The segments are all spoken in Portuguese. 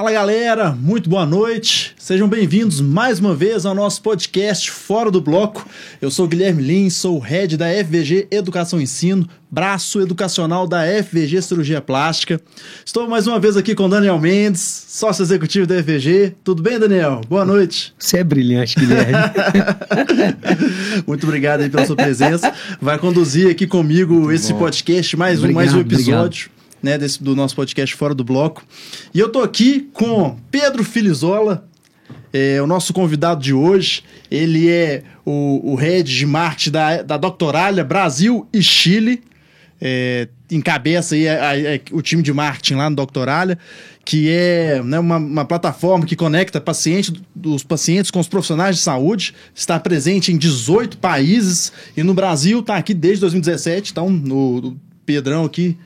Fala galera, muito boa noite. Sejam bem-vindos mais uma vez ao nosso podcast Fora do Bloco. Eu sou Guilherme Lins, sou o head da FVG Educação e Ensino, braço educacional da FVG Cirurgia Plástica. Estou mais uma vez aqui com Daniel Mendes, sócio executivo da FVG. Tudo bem, Daniel? Boa noite. Você é brilhante, Guilherme. muito obrigado aí pela sua presença. Vai conduzir aqui comigo muito esse bom. podcast, mais obrigado, um, mais um episódio. Obrigado né, desse, do nosso podcast Fora do Bloco. E eu tô aqui com Pedro Filizola, é, o nosso convidado de hoje. Ele é o, o head de marketing da, da Doctoralha Brasil e Chile. É, encabeça aí a, a, a, o time de marketing lá no Doctoralha, que é né, uma, uma, plataforma que conecta pacientes, os pacientes com os profissionais de saúde, está presente em 18 países e no Brasil está aqui desde 2017, então o Pedrão aqui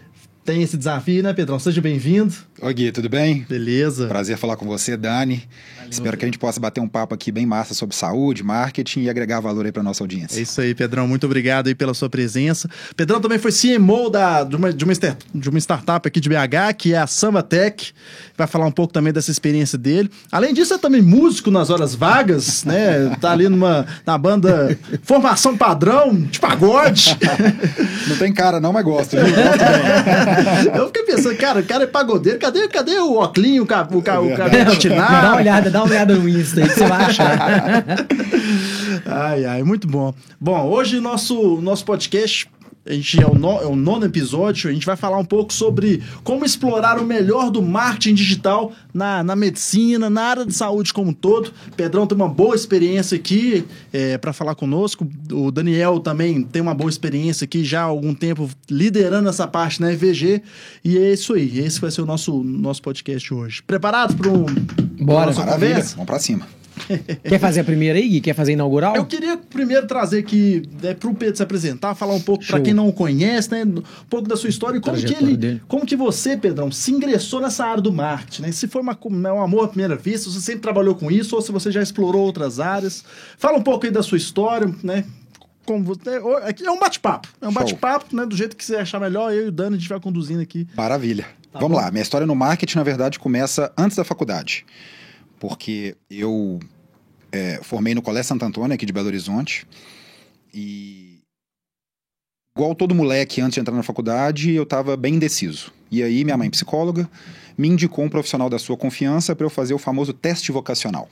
tem esse desafio, né, Pedrão? Seja bem-vindo. Oi, Gui, tudo bem? Beleza. Prazer falar com você, Dani. Valeu. Espero que a gente possa bater um papo aqui bem massa sobre saúde, marketing e agregar valor aí para nossa audiência. É isso aí, Pedrão. Muito obrigado aí pela sua presença. Pedrão também foi CMO da, de, uma, de, uma, de uma startup aqui de BH, que é a Samba Tech. Vai falar um pouco também dessa experiência dele. Além disso, é também músico nas horas vagas, né? Tá ali numa, na banda Formação Padrão, de pagode. Não tem cara não, mas gosto. Viu? Eu fiquei pensando, cara, o cara é pagodeiro, cadê, cadê o Oclinho, o, ca, o, ca, o cabelo Dá uma olhada, dá uma olhada no Insta aí que você vai achar. ai, ai, muito bom. Bom, hoje nosso, nosso podcast a gente é o, no, é o, nono episódio, a gente vai falar um pouco sobre como explorar o melhor do marketing digital na, na medicina, na área de saúde como um todo. Pedrão tem uma boa experiência aqui é, para falar conosco. O Daniel também tem uma boa experiência aqui já há algum tempo liderando essa parte na EVG. E é isso aí, esse vai ser o nosso, nosso podcast hoje. Preparado para um. Bora, Maravilha, vamos para cima. Quer fazer a primeira aí, Gui? Quer fazer a inaugural? Eu queria primeiro trazer aqui, né, para o Pedro se apresentar, falar um pouco para quem não o conhece, né, um pouco da sua história e como que ele, dele. como que você, Pedrão, se ingressou nessa área do marketing, né? Se foi uma, né, um amor à primeira vista, se você sempre trabalhou com isso ou se você já explorou outras áreas. Fala um pouco aí da sua história, né? Como você, é, é um bate-papo, é um bate-papo, né, do jeito que você achar melhor, eu e o Dani a gente vai conduzindo aqui. Maravilha. Tá Vamos bom? lá, minha história no marketing, na verdade, começa antes da faculdade porque eu é, formei no Colégio Santo Antônio, aqui de Belo Horizonte, e igual todo moleque antes de entrar na faculdade, eu estava bem indeciso. E aí minha mãe, psicóloga, me indicou um profissional da sua confiança para eu fazer o famoso teste vocacional.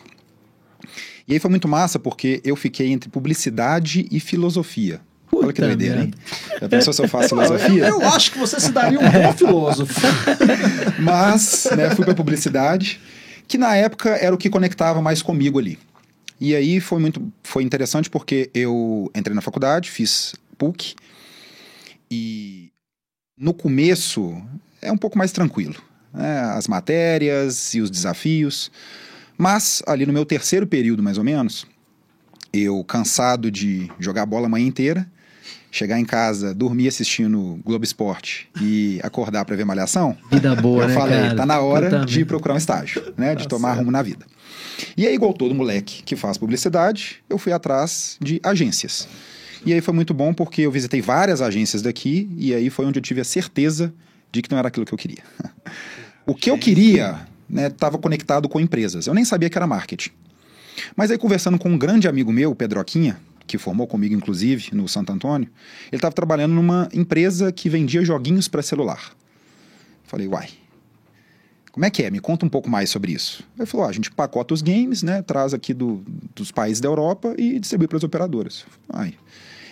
E aí foi muito massa porque eu fiquei entre publicidade e filosofia. Puta Olha que doideira, hein? Já pensou se eu faço filosofia? Eu acho que você se daria um bom filósofo. Mas, né, fui para publicidade que na época era o que conectava mais comigo ali. E aí foi muito foi interessante porque eu entrei na faculdade, fiz PUC e no começo é um pouco mais tranquilo, né? as matérias e os desafios. Mas ali no meu terceiro período, mais ou menos, eu cansado de jogar bola a manhã inteira, chegar em casa, dormir assistindo Globo Esporte e acordar para ver Malhação, vida boa, eu né, falei, cara? tá na hora de procurar um estágio, né, de tá tomar certo. rumo na vida. E aí, igual todo moleque que faz publicidade, eu fui atrás de agências. E aí foi muito bom porque eu visitei várias agências daqui e aí foi onde eu tive a certeza de que não era aquilo que eu queria. o que eu queria estava né, conectado com empresas. Eu nem sabia que era marketing. Mas aí, conversando com um grande amigo meu, Pedroquinha, que formou comigo, inclusive, no Santo Antônio, ele estava trabalhando numa empresa que vendia joguinhos para celular. Falei, uai, como é que é? Me conta um pouco mais sobre isso. Ele falou: ah, a gente pacota os games, né, traz aqui do, dos países da Europa e distribui para as operadoras. Ai,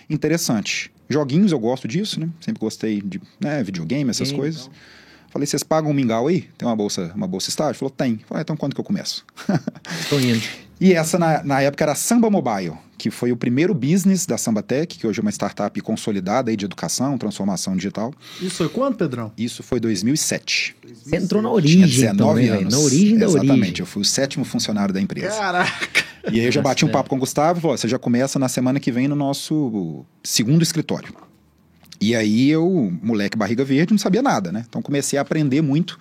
interessante. Joguinhos, eu gosto disso, né? Sempre gostei de né, videogame, essas Game, coisas. Então. Falei, vocês pagam um mingau aí? Tem uma bolsa, uma bolsa estágio? Falou, tem. Falei, ah, então quando que eu começo? Estou indo. E essa, na, na época, era Samba Mobile, que foi o primeiro business da Samba Tech, que hoje é uma startup consolidada aí de educação, transformação digital. Isso foi quando, Pedrão? Isso foi 2007. Você entrou na origem, Tinha 19 então, anos. Na origem da Exatamente, origem. eu fui o sétimo funcionário da empresa. Caraca! E aí eu já bati um papo com o Gustavo e falou, você já começa na semana que vem no nosso segundo escritório. E aí eu, moleque barriga verde, não sabia nada, né? Então comecei a aprender muito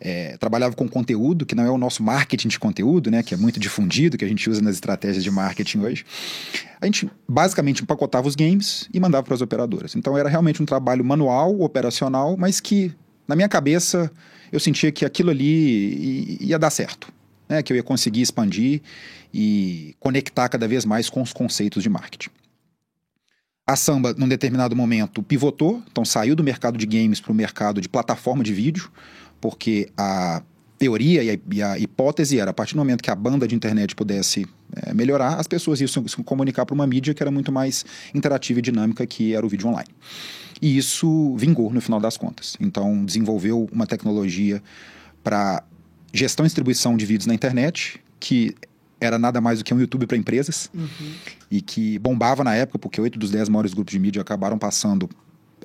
é, trabalhava com conteúdo, que não é o nosso marketing de conteúdo, né, que é muito difundido, que a gente usa nas estratégias de marketing hoje. A gente basicamente empacotava os games e mandava para as operadoras. Então era realmente um trabalho manual, operacional, mas que, na minha cabeça, eu sentia que aquilo ali ia dar certo, né? que eu ia conseguir expandir e conectar cada vez mais com os conceitos de marketing. A Samba, num determinado momento, pivotou, então saiu do mercado de games para o mercado de plataforma de vídeo, porque a teoria e a, e a, hipótese era a partir do momento que a banda de internet pudesse é, melhorar, as pessoas iam se comunicar para uma mídia que era muito mais interativa e dinâmica, que era o vídeo online. E isso vingou no final das contas. Então, desenvolveu uma tecnologia para gestão e distribuição de vídeos na internet, que era nada mais do que um YouTube para empresas uhum. e que bombava na época, porque oito dos dez maiores grupos de mídia acabaram passando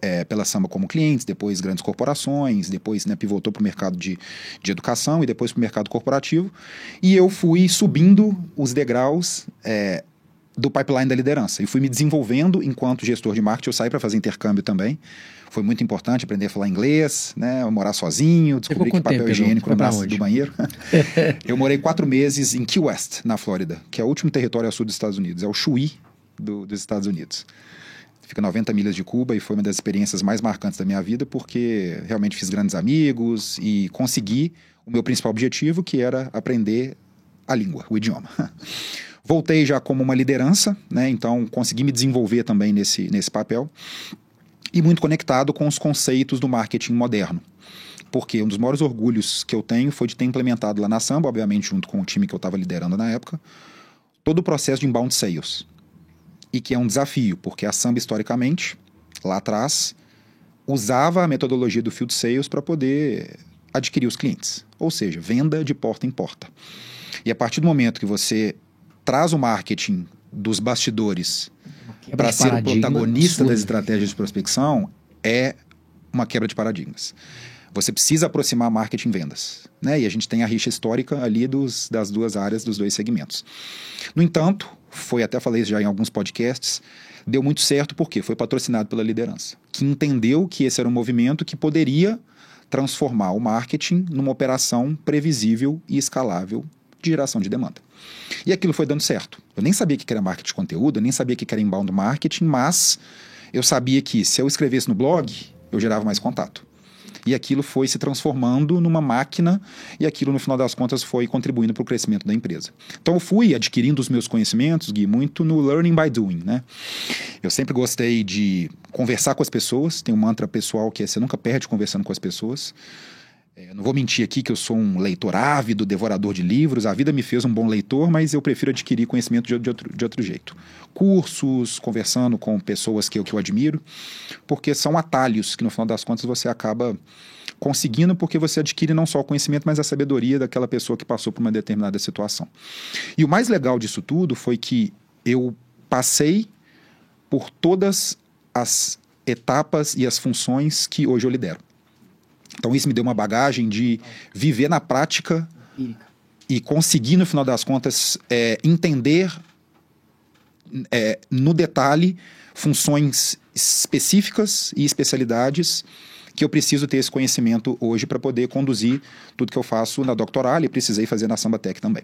é, pela Samba como clientes, depois grandes corporações, depois né, pivotou para o mercado de, de educação e depois para o mercado corporativo. E eu fui subindo os degraus é, do pipeline da liderança e fui me desenvolvendo enquanto gestor de marketing. Eu saí para fazer intercâmbio também. Foi muito importante aprender a falar inglês, né? Morar sozinho, descobrir que papel tempo, higiênico no braço do banheiro. eu morei quatro meses em Key West, na Flórida, que é o último território a sul dos Estados Unidos. É o Chuí do, dos Estados Unidos. Fica 90 milhas de Cuba e foi uma das experiências mais marcantes da minha vida porque realmente fiz grandes amigos e consegui o meu principal objetivo, que era aprender a língua, o idioma. Voltei já como uma liderança, né? Então consegui me desenvolver também nesse, nesse papel e muito conectado com os conceitos do marketing moderno. Porque um dos maiores orgulhos que eu tenho foi de ter implementado lá na Samba, obviamente junto com o time que eu estava liderando na época, todo o processo de inbound sales. E que é um desafio, porque a Samba historicamente, lá atrás, usava a metodologia do field sales para poder adquirir os clientes, ou seja, venda de porta em porta. E a partir do momento que você traz o marketing dos bastidores para ser o protagonista absurdo. das estratégias de prospecção é uma quebra de paradigmas. Você precisa aproximar marketing e vendas. Né? E a gente tem a rixa histórica ali dos, das duas áreas, dos dois segmentos. No entanto, foi até falei isso já em alguns podcasts, deu muito certo porque foi patrocinado pela liderança, que entendeu que esse era um movimento que poderia transformar o marketing numa operação previsível e escalável de geração de demanda. E aquilo foi dando certo. Eu nem sabia que era marketing de conteúdo, eu nem sabia que era inbound marketing, mas eu sabia que se eu escrevesse no blog, eu gerava mais contato. E aquilo foi se transformando numa máquina e aquilo, no final das contas, foi contribuindo para o crescimento da empresa. Então, eu fui adquirindo os meus conhecimentos, Gui, muito no learning by doing, né? Eu sempre gostei de conversar com as pessoas, tem um mantra pessoal que é você nunca perde conversando com as pessoas. É, não vou mentir aqui que eu sou um leitor ávido, devorador de livros. A vida me fez um bom leitor, mas eu prefiro adquirir conhecimento de, de, outro, de outro jeito. Cursos, conversando com pessoas que eu, que eu admiro, porque são atalhos que, no final das contas, você acaba conseguindo porque você adquire não só o conhecimento, mas a sabedoria daquela pessoa que passou por uma determinada situação. E o mais legal disso tudo foi que eu passei por todas as etapas e as funções que hoje eu lidero. Então isso me deu uma bagagem de viver na prática e conseguir, no final das contas, é, entender é, no detalhe funções específicas e especialidades que eu preciso ter esse conhecimento hoje para poder conduzir tudo que eu faço na Doctoral e precisei fazer na Sambatec também.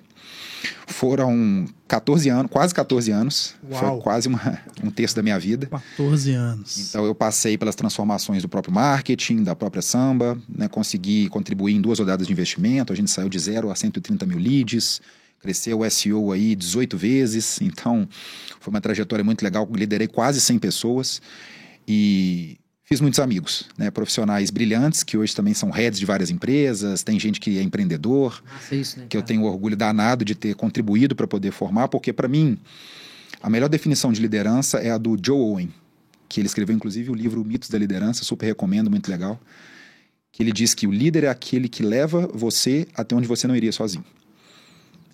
Foram 14 anos, quase 14 anos, Uau. foi quase uma, um terço da minha vida. 14 anos. Então eu passei pelas transformações do próprio marketing, da própria Samba, né, consegui contribuir em duas rodadas de investimento, a gente saiu de zero a 130 mil leads, cresceu o SEO aí 18 vezes, então foi uma trajetória muito legal, liderei quase 100 pessoas e Fiz muitos amigos, né, profissionais brilhantes, que hoje também são heads de várias empresas, tem gente que é empreendedor, Nossa, isso, né, que eu tenho orgulho danado de ter contribuído para poder formar, porque para mim, a melhor definição de liderança é a do Joe Owen, que ele escreveu inclusive o livro Mitos da Liderança, super recomendo, muito legal, que ele diz que o líder é aquele que leva você até onde você não iria sozinho.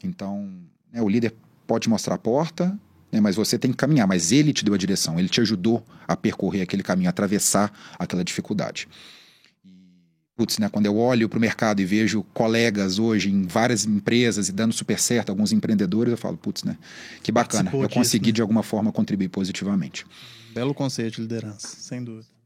Então, né, o líder pode mostrar a porta, né? Mas você tem que caminhar, mas ele te deu a direção, ele te ajudou a percorrer aquele caminho, a atravessar aquela dificuldade. Putz, né, quando eu olho para o mercado e vejo colegas hoje em várias empresas e dando super certo, alguns empreendedores, eu falo, putz, né, que bacana, eu consegui disso, né? de alguma forma contribuir positivamente. Belo conceito de liderança, sem dúvida.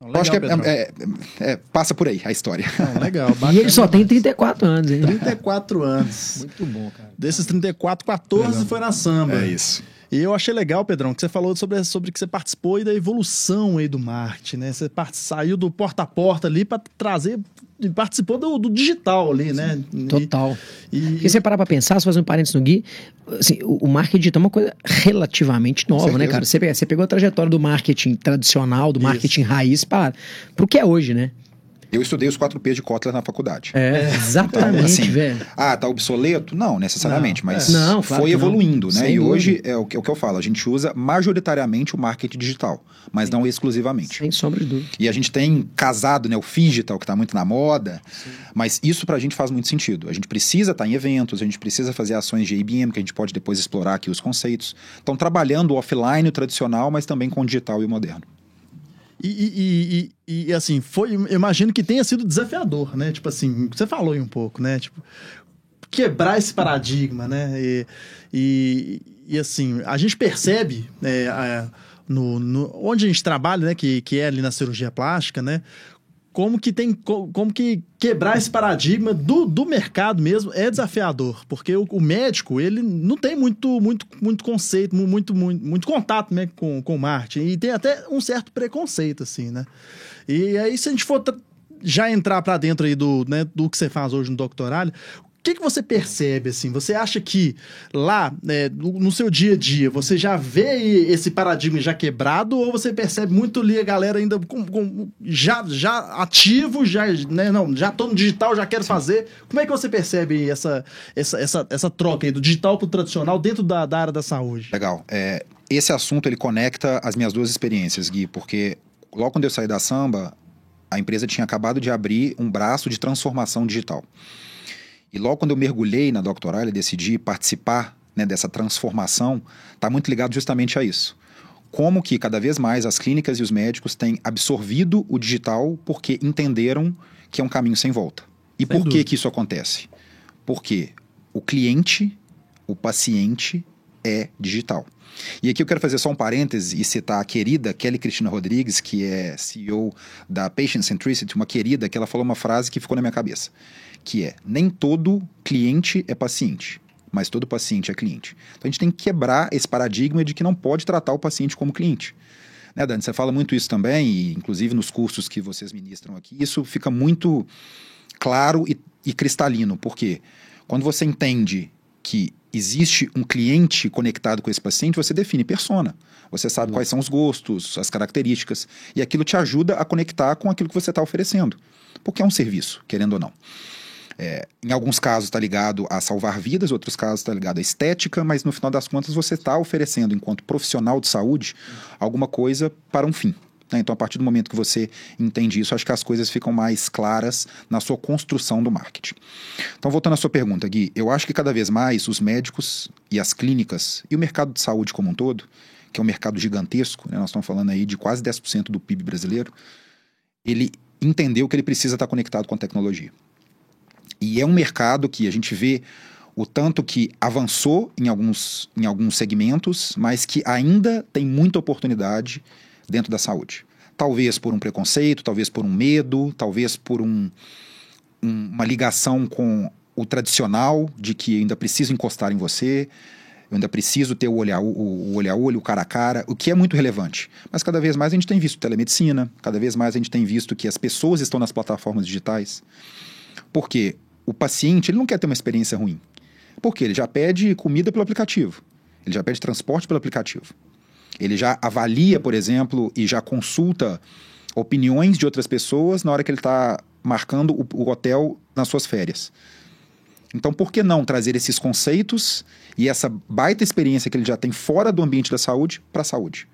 Legal, eu acho que é, é, é, passa por aí a história. Não, legal. Bacana, e ele só tem 34 anos, hein? 34 anos. Muito bom, cara. Desses 34, 14 legal. foi na samba. É isso. E eu achei legal, Pedrão, que você falou sobre, sobre que você participou aí da evolução aí do marketing, né? Você part... saiu do porta a porta ali para trazer participou do, do, digital ali, né? Total. E, Porque você parar pra pensar, se fazer um parênteses no Gui, assim, o, o, marketing digital é uma coisa relativamente nova, né, cara? Você, você pegou a trajetória do marketing tradicional, do marketing Isso. raiz, para o que é hoje, né? Eu estudei os 4 P's de Kotler na faculdade. É, exatamente, então, assim, velho. Ah, tá obsoleto? Não, necessariamente, não, mas é. não, claro foi evoluindo, né? Sem e hoje é o, que, é o que eu falo, a gente usa majoritariamente o marketing digital, mas Sim. não exclusivamente. Sem sombra de dúvida. E a gente tem casado, né, o digital, que está muito na moda, Sim. mas isso pra gente faz muito sentido. A gente precisa estar tá em eventos, a gente precisa fazer ações de IBM, que a gente pode depois explorar aqui os conceitos. Então, trabalhando o offline, o tradicional, mas também com o digital e o moderno. E, e, e, e, assim, foi, imagino que tenha sido desafiador, né? Tipo assim, você falou aí um pouco, né? Tipo, quebrar esse paradigma, né? E, e, assim, a gente percebe é, no, no, onde a gente trabalha, né? Que, que é ali na cirurgia plástica, né? Como que tem como que quebrar esse paradigma do, do mercado mesmo é desafiador porque o, o médico ele não tem muito muito muito conceito muito muito, muito contato né, com, com marketing e tem até um certo preconceito assim né. E aí se a gente for já entrar para dentro aí do, né, do que você faz hoje no doctorado que, que você percebe, assim? Você acha que lá, né, no seu dia a dia, você já vê esse paradigma já quebrado ou você percebe muito ali a galera ainda com, com já, já ativo, já, né, não, já tô no digital, já quero Sim. fazer. Como é que você percebe essa, essa, essa, essa troca aí do digital pro tradicional dentro da, da área da saúde? Legal. É, esse assunto, ele conecta as minhas duas experiências, Gui, porque logo quando eu saí da samba, a empresa tinha acabado de abrir um braço de transformação digital. E logo quando eu mergulhei na doctoral e decidi participar né, dessa transformação, está muito ligado justamente a isso. Como que cada vez mais as clínicas e os médicos têm absorvido o digital porque entenderam que é um caminho sem volta. E sem por dúvida. que, que isso acontece? Porque o cliente, o paciente é digital. E aqui eu quero fazer só um parêntese e citar a querida Kelly Cristina Rodrigues, que é CEO da Patient Centricity, uma querida que ela falou uma frase que ficou na minha cabeça que é nem todo cliente é paciente, mas todo paciente é cliente. Então a gente tem que quebrar esse paradigma de que não pode tratar o paciente como cliente. Né, Dani? Você fala muito isso também, e inclusive nos cursos que vocês ministram aqui, isso fica muito claro e, e cristalino, porque quando você entende que existe um cliente conectado com esse paciente, você define persona. Você sabe uhum. quais são os gostos, as características, e aquilo te ajuda a conectar com aquilo que você está oferecendo. Porque é um serviço, querendo ou não. É, em alguns casos está ligado a salvar vidas, outros casos está ligado à estética, mas no final das contas você está oferecendo, enquanto profissional de saúde, alguma coisa para um fim. Né? Então, a partir do momento que você entende isso, acho que as coisas ficam mais claras na sua construção do marketing. Então, voltando à sua pergunta, Gui, eu acho que cada vez mais os médicos e as clínicas e o mercado de saúde como um todo, que é um mercado gigantesco, né? nós estamos falando aí de quase 10% do PIB brasileiro, ele entendeu que ele precisa estar conectado com a tecnologia. E é um mercado que a gente vê o tanto que avançou em alguns, em alguns segmentos, mas que ainda tem muita oportunidade dentro da saúde. Talvez por um preconceito, talvez por um medo, talvez por um, um, uma ligação com o tradicional de que ainda preciso encostar em você, eu ainda preciso ter o olho, a, o, o olho a olho, o cara a cara, o que é muito relevante. Mas cada vez mais a gente tem visto telemedicina, cada vez mais a gente tem visto que as pessoas estão nas plataformas digitais. Porque o paciente ele não quer ter uma experiência ruim. Porque ele já pede comida pelo aplicativo, ele já pede transporte pelo aplicativo. Ele já avalia, por exemplo, e já consulta opiniões de outras pessoas na hora que ele está marcando o, o, hotel nas suas férias. Então, por que não trazer esses conceitos e essa baita experiência que ele já tem fora do ambiente da saúde para a saúde?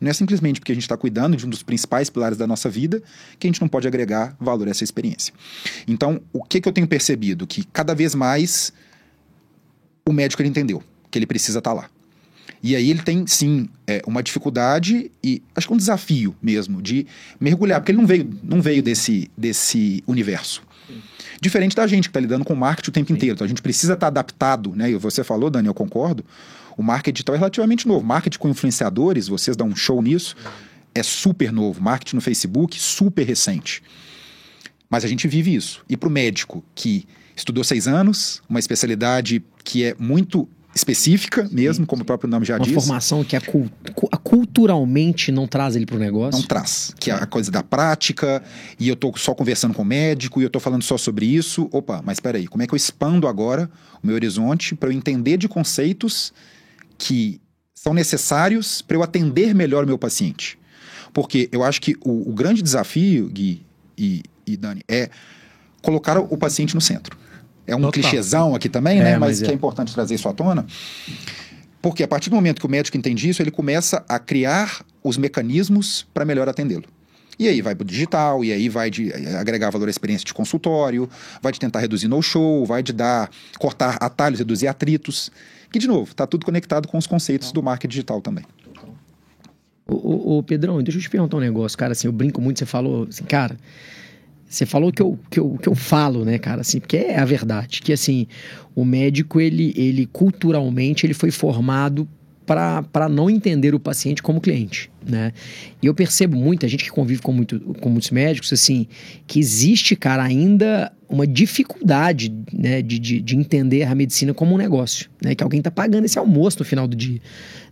Não é simplesmente porque a gente está cuidando de um dos principais pilares da nossa vida que a gente não pode agregar valor a essa experiência. Então, o que, que eu tenho percebido? Que cada vez mais o médico ele entendeu que ele precisa estar tá lá. E aí ele tem, sim, é, uma dificuldade e acho que um desafio mesmo de mergulhar, porque ele não veio, não veio desse, desse universo. Diferente da gente que está lidando com marketing o tempo inteiro. Então a gente precisa estar tá adaptado, né? E você falou, Dani, eu concordo o marketing digital é relativamente novo. Marketing com influenciadores, vocês dão um show nisso, é super novo. Marketing no Facebook, super recente. Mas a gente vive isso. E para o médico que estudou seis anos, uma especialidade que é muito específica mesmo, como o próprio nome já uma diz. Uma formação que a, a culturalmente não traz ele para o negócio? Não traz, que é a coisa da prática, e eu tô só conversando com o médico, e eu tô falando só sobre isso. Opa, mas espera aí, como é que eu expando agora o meu horizonte para eu entender de conceitos que são necessários para eu atender melhor o meu paciente? Porque eu acho que o, o grande desafio, Gui e, e Dani, é colocar o paciente no centro. É um Total. clichêzão aqui também, é, né? Mas, mas é. é importante trazer isso à tona. Porque a partir do momento que o médico entende isso, ele começa a criar os mecanismos para melhor atendê-lo. E aí vai para o digital, e aí vai de eh, agregar valor à experiência de consultório, vai de tentar reduzir no-show, vai de dar, cortar atalhos, reduzir atritos. Que, de novo, está tudo conectado com os conceitos do marketing digital também. Ô, Pedrão, deixa eu te perguntar um negócio, cara, assim, eu brinco muito, você falou assim, cara, você falou que eu, que, eu, que eu falo, né, cara, assim, porque é a verdade, que assim, o médico, ele, ele culturalmente, ele foi formado para não entender o paciente como cliente, né? E eu percebo muita gente que convive com, muito, com muitos médicos, assim, que existe, cara, ainda uma dificuldade, né, de, de, de entender a medicina como um negócio, né? Que alguém tá pagando esse almoço no final do dia,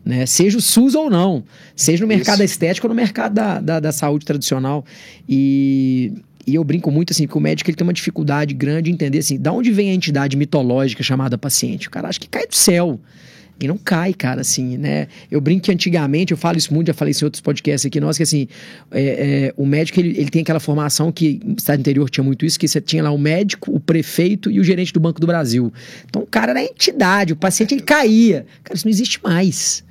né? Seja o SUS ou não, seja no mercado Isso. estético ou no mercado da, da, da saúde tradicional. E e eu brinco muito assim, que o médico ele tem uma dificuldade grande em entender assim, da onde vem a entidade mitológica chamada paciente? O cara acha que cai do céu. E não cai, cara, assim, né? Eu brinco que antigamente, eu falo isso muito, já falei isso em outros podcasts aqui, nós, que assim, é, é, o médico, ele, ele tem aquela formação que, no estado interior tinha muito isso, que você tinha lá o médico, o prefeito e o gerente do Banco do Brasil. Então, o cara era entidade, o paciente, ele caía. Cara, isso não existe mais.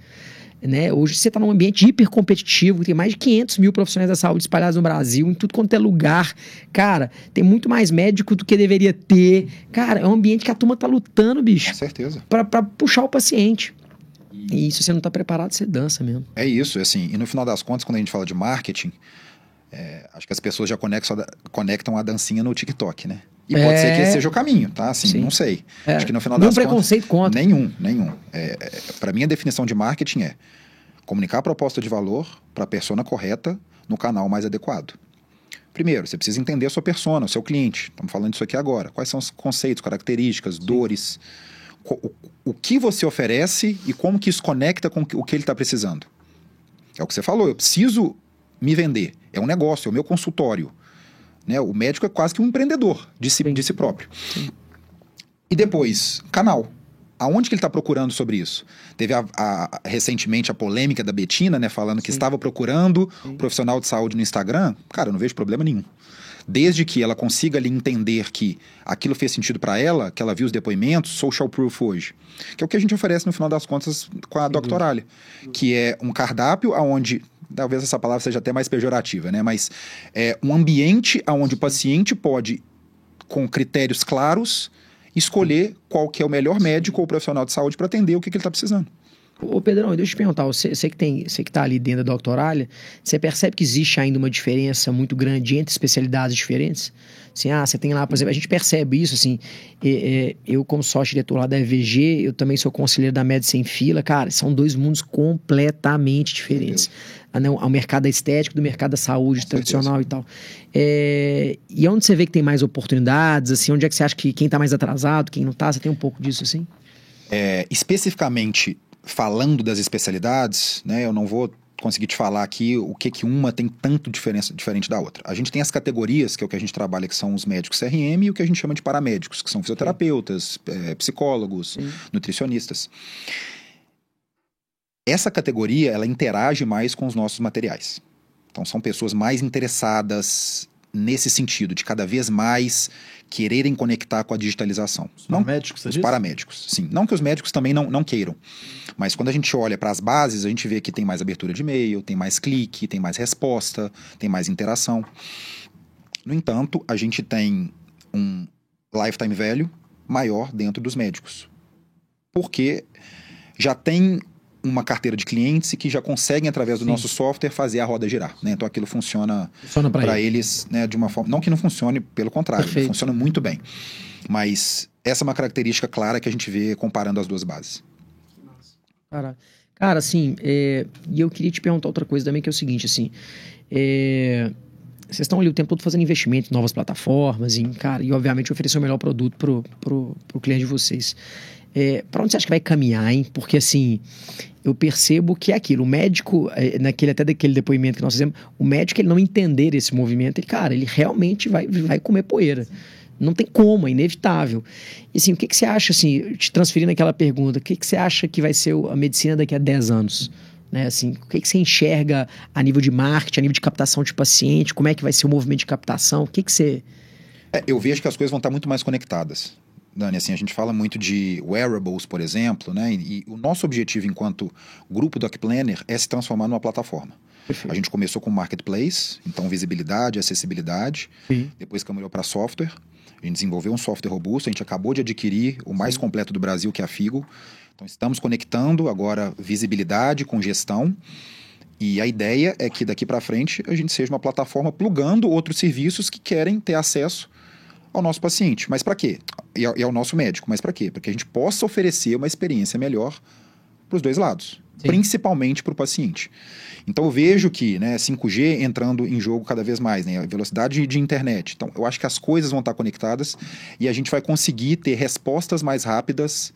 Né? Hoje você está num ambiente hiper competitivo, tem mais de 500 mil profissionais da saúde espalhados no Brasil, em tudo quanto é lugar. Cara, tem muito mais médico do que deveria ter. Cara, é um ambiente que a turma tá lutando, bicho. Com certeza. Para puxar o paciente. E se você não está preparado, você dança mesmo. É isso, assim. E no final das contas, quando a gente fala de marketing, é, acho que as pessoas já conectam, conectam a dancinha no TikTok, né? E pode é... ser que esse seja o caminho, tá? Assim, Sim. não sei. É. Acho que no final das Nenhum preconceito contra. Nenhum, nenhum. É, é para mim, a definição de marketing é comunicar a proposta de valor para a persona correta no canal mais adequado. Primeiro, você precisa entender a sua persona, o seu cliente. Estamos falando disso aqui agora. Quais são os conceitos, características, Sim. dores, o, o que você oferece e como que isso conecta com o que ele está precisando. É o que você falou, eu preciso me vender. É um negócio, é o meu consultório. Né? O médico é quase que um empreendedor de si, de si próprio. Sim. E depois, canal. Aonde que ele está procurando sobre isso? Teve a, a, recentemente a polêmica da Betina, né? Falando Sim. que estava procurando Sim. profissional de saúde no Instagram. Cara, eu não vejo problema nenhum. Desde que ela consiga ali entender que aquilo fez sentido para ela, que ela viu os depoimentos, social proof hoje. Que é o que a gente oferece no final das contas com a Doctoralia. Que é um cardápio aonde talvez essa palavra seja até mais pejorativa, né? Mas é um ambiente onde o paciente pode, com critérios claros, escolher qual que é o melhor médico ou profissional de saúde para atender o que, que ele está precisando. Ô Pedrão, deixa eu te perguntar, você, você que tem, você que está ali dentro da doctoralha, você percebe que existe ainda uma diferença muito grande entre especialidades diferentes? Assim, ah, você tem lá, por exemplo, a gente percebe isso, assim, é, é, eu como sócio-diretor lá da EVG, eu também sou conselheiro da Média Sem Fila, cara, são dois mundos completamente diferentes. Ah, não, ao mercado estético do mercado da saúde Com tradicional certeza. e tal. É, e onde você vê que tem mais oportunidades, assim, onde é que você acha que quem está mais atrasado, quem não está, você tem um pouco disso, assim? É, especificamente falando das especialidades, né, eu não vou conseguir te falar aqui o que que uma tem tanto diferença diferente da outra. A gente tem as categorias, que é o que a gente trabalha, que são os médicos CRM, e o que a gente chama de paramédicos, que são fisioterapeutas, é, psicólogos, Sim. nutricionistas. Essa categoria, ela interage mais com os nossos materiais. Então, são pessoas mais interessadas nesse sentido, de cada vez mais quererem conectar com a digitalização. Os não, paramédicos, você Os paramédicos, sim. Não que os médicos também não, não queiram. Mas quando a gente olha para as bases, a gente vê que tem mais abertura de e-mail, tem mais clique, tem mais resposta, tem mais interação. No entanto, a gente tem um lifetime value maior dentro dos médicos. Porque já tem uma carteira de clientes que já conseguem, através do Sim. nosso software, fazer a roda girar. Né? Então aquilo funciona, funciona para ele. eles né, de uma forma. Não que não funcione, pelo contrário, funciona muito bem. Mas essa é uma característica clara que a gente vê comparando as duas bases. Cara, cara assim, é, e eu queria te perguntar outra coisa também, que é o seguinte, assim. É, vocês estão ali o tempo todo fazendo investimento em novas plataformas, em, cara, e obviamente oferecer o melhor produto pro, pro, pro cliente de vocês. É, para onde você acha que vai caminhar, hein? Porque assim, eu percebo que é aquilo. O médico, é, naquele até daquele depoimento que nós fizemos, o médico ele não entender esse movimento, ele, cara, ele realmente vai, vai comer poeira. Não tem como, é inevitável. E assim, o que, que você acha, assim, te transferindo aquela pergunta, o que, que você acha que vai ser a medicina daqui a 10 anos? Né, assim, o que, que você enxerga a nível de marketing, a nível de captação de paciente? Como é que vai ser o movimento de captação? O que, que você. É, eu vejo que as coisas vão estar muito mais conectadas. Dani, assim, a gente fala muito de wearables, por exemplo, né? E, e o nosso objetivo enquanto grupo Doc Planner é se transformar numa plataforma. Perfeito. A gente começou com marketplace, então visibilidade, acessibilidade. Sim. Depois caminhou para software. A gente desenvolveu um software robusto. A gente acabou de adquirir o mais Sim. completo do Brasil, que é a Figo. Então estamos conectando agora visibilidade com gestão. E a ideia é que daqui para frente a gente seja uma plataforma plugando outros serviços que querem ter acesso ao nosso paciente. Mas para quê? E ao, e ao, nosso médico. Mas para quê? Para que a gente possa oferecer uma experiência melhor para os dois lados. Sim. Principalmente para o paciente. Então eu vejo que né, 5G entrando em jogo cada vez mais, né, a velocidade de internet. Então eu acho que as coisas vão estar conectadas e a gente vai conseguir ter respostas mais rápidas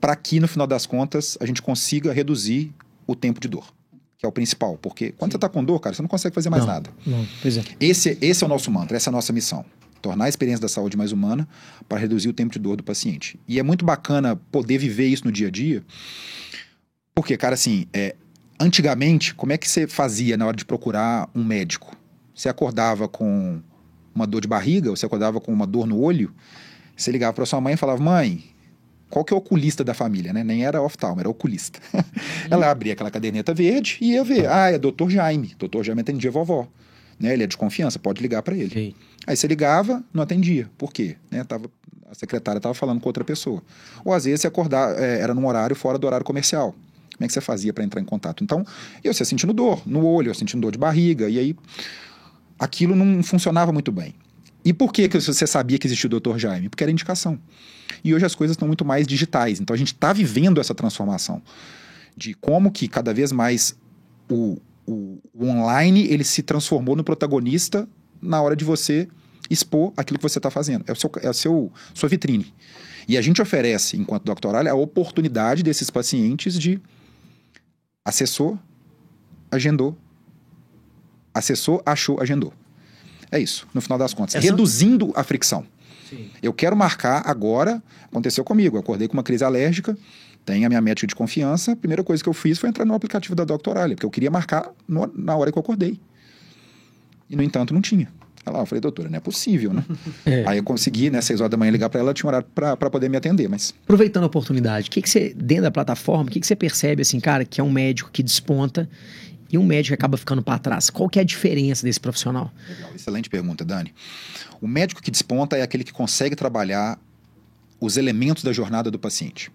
para que no final das contas a gente consiga reduzir o tempo de dor que é o principal. Porque quando Sim. você está com dor, cara, você não consegue fazer mais não, nada. Não, é. Esse, esse é o nosso mantra, essa é a nossa missão tornar a experiência da saúde mais humana para reduzir o tempo de dor do paciente. E é muito bacana poder viver isso no dia a dia, porque, cara, assim, é, antigamente, como é que você fazia na hora de procurar um médico? Você acordava com uma dor de barriga, ou você acordava com uma dor no olho, você ligava para sua mãe e falava: Mãe, qual que é o oculista da família, né? Nem era oftalmo, era oculista. Ela abria aquela caderneta verde e ia ver. Ah, é doutor Jaime. Doutor Jaime atendia a vovó. Né? Ele é de confiança, pode ligar para ele. Okay. Aí você ligava, não atendia. Por quê? Né? Tava, a secretária estava falando com outra pessoa. Ou às vezes você acordar, é, era num horário fora do horário comercial. Como é que você fazia para entrar em contato? Então, eu você sentindo dor no olho, eu sentindo dor de barriga, e aí aquilo não funcionava muito bem. E por que, que você sabia que existia o Dr. Jaime? Porque era indicação. E hoje as coisas estão muito mais digitais. Então a gente está vivendo essa transformação de como que cada vez mais o, o, o, online ele se transformou no protagonista na hora de você expor aquilo que você está fazendo. É o seu, é o seu sua vitrine. E a gente oferece, enquanto doctoral, a oportunidade desses pacientes de acessou, agendou, acessou, achou, agendou. É isso, no final das contas. Essa... Reduzindo a fricção. Sim. Eu quero marcar agora. Aconteceu comigo. Eu acordei com uma crise alérgica tem a minha médica de confiança. A primeira coisa que eu fiz foi entrar no aplicativo da Doctoralia, porque eu queria marcar no, na hora que eu acordei. E, no entanto, não tinha. Ela, eu falei, doutora, não é possível, né? É. Aí eu consegui, né, seis horas da manhã, ligar para ela, tinha um horário para poder me atender, mas... Aproveitando a oportunidade, o que, que você, dentro da plataforma, o que, que você percebe, assim, cara, que é um médico que desponta e um médico que acaba ficando para trás? Qual que é a diferença desse profissional? Legal, excelente pergunta, Dani. O médico que desponta é aquele que consegue trabalhar os elementos da jornada do paciente.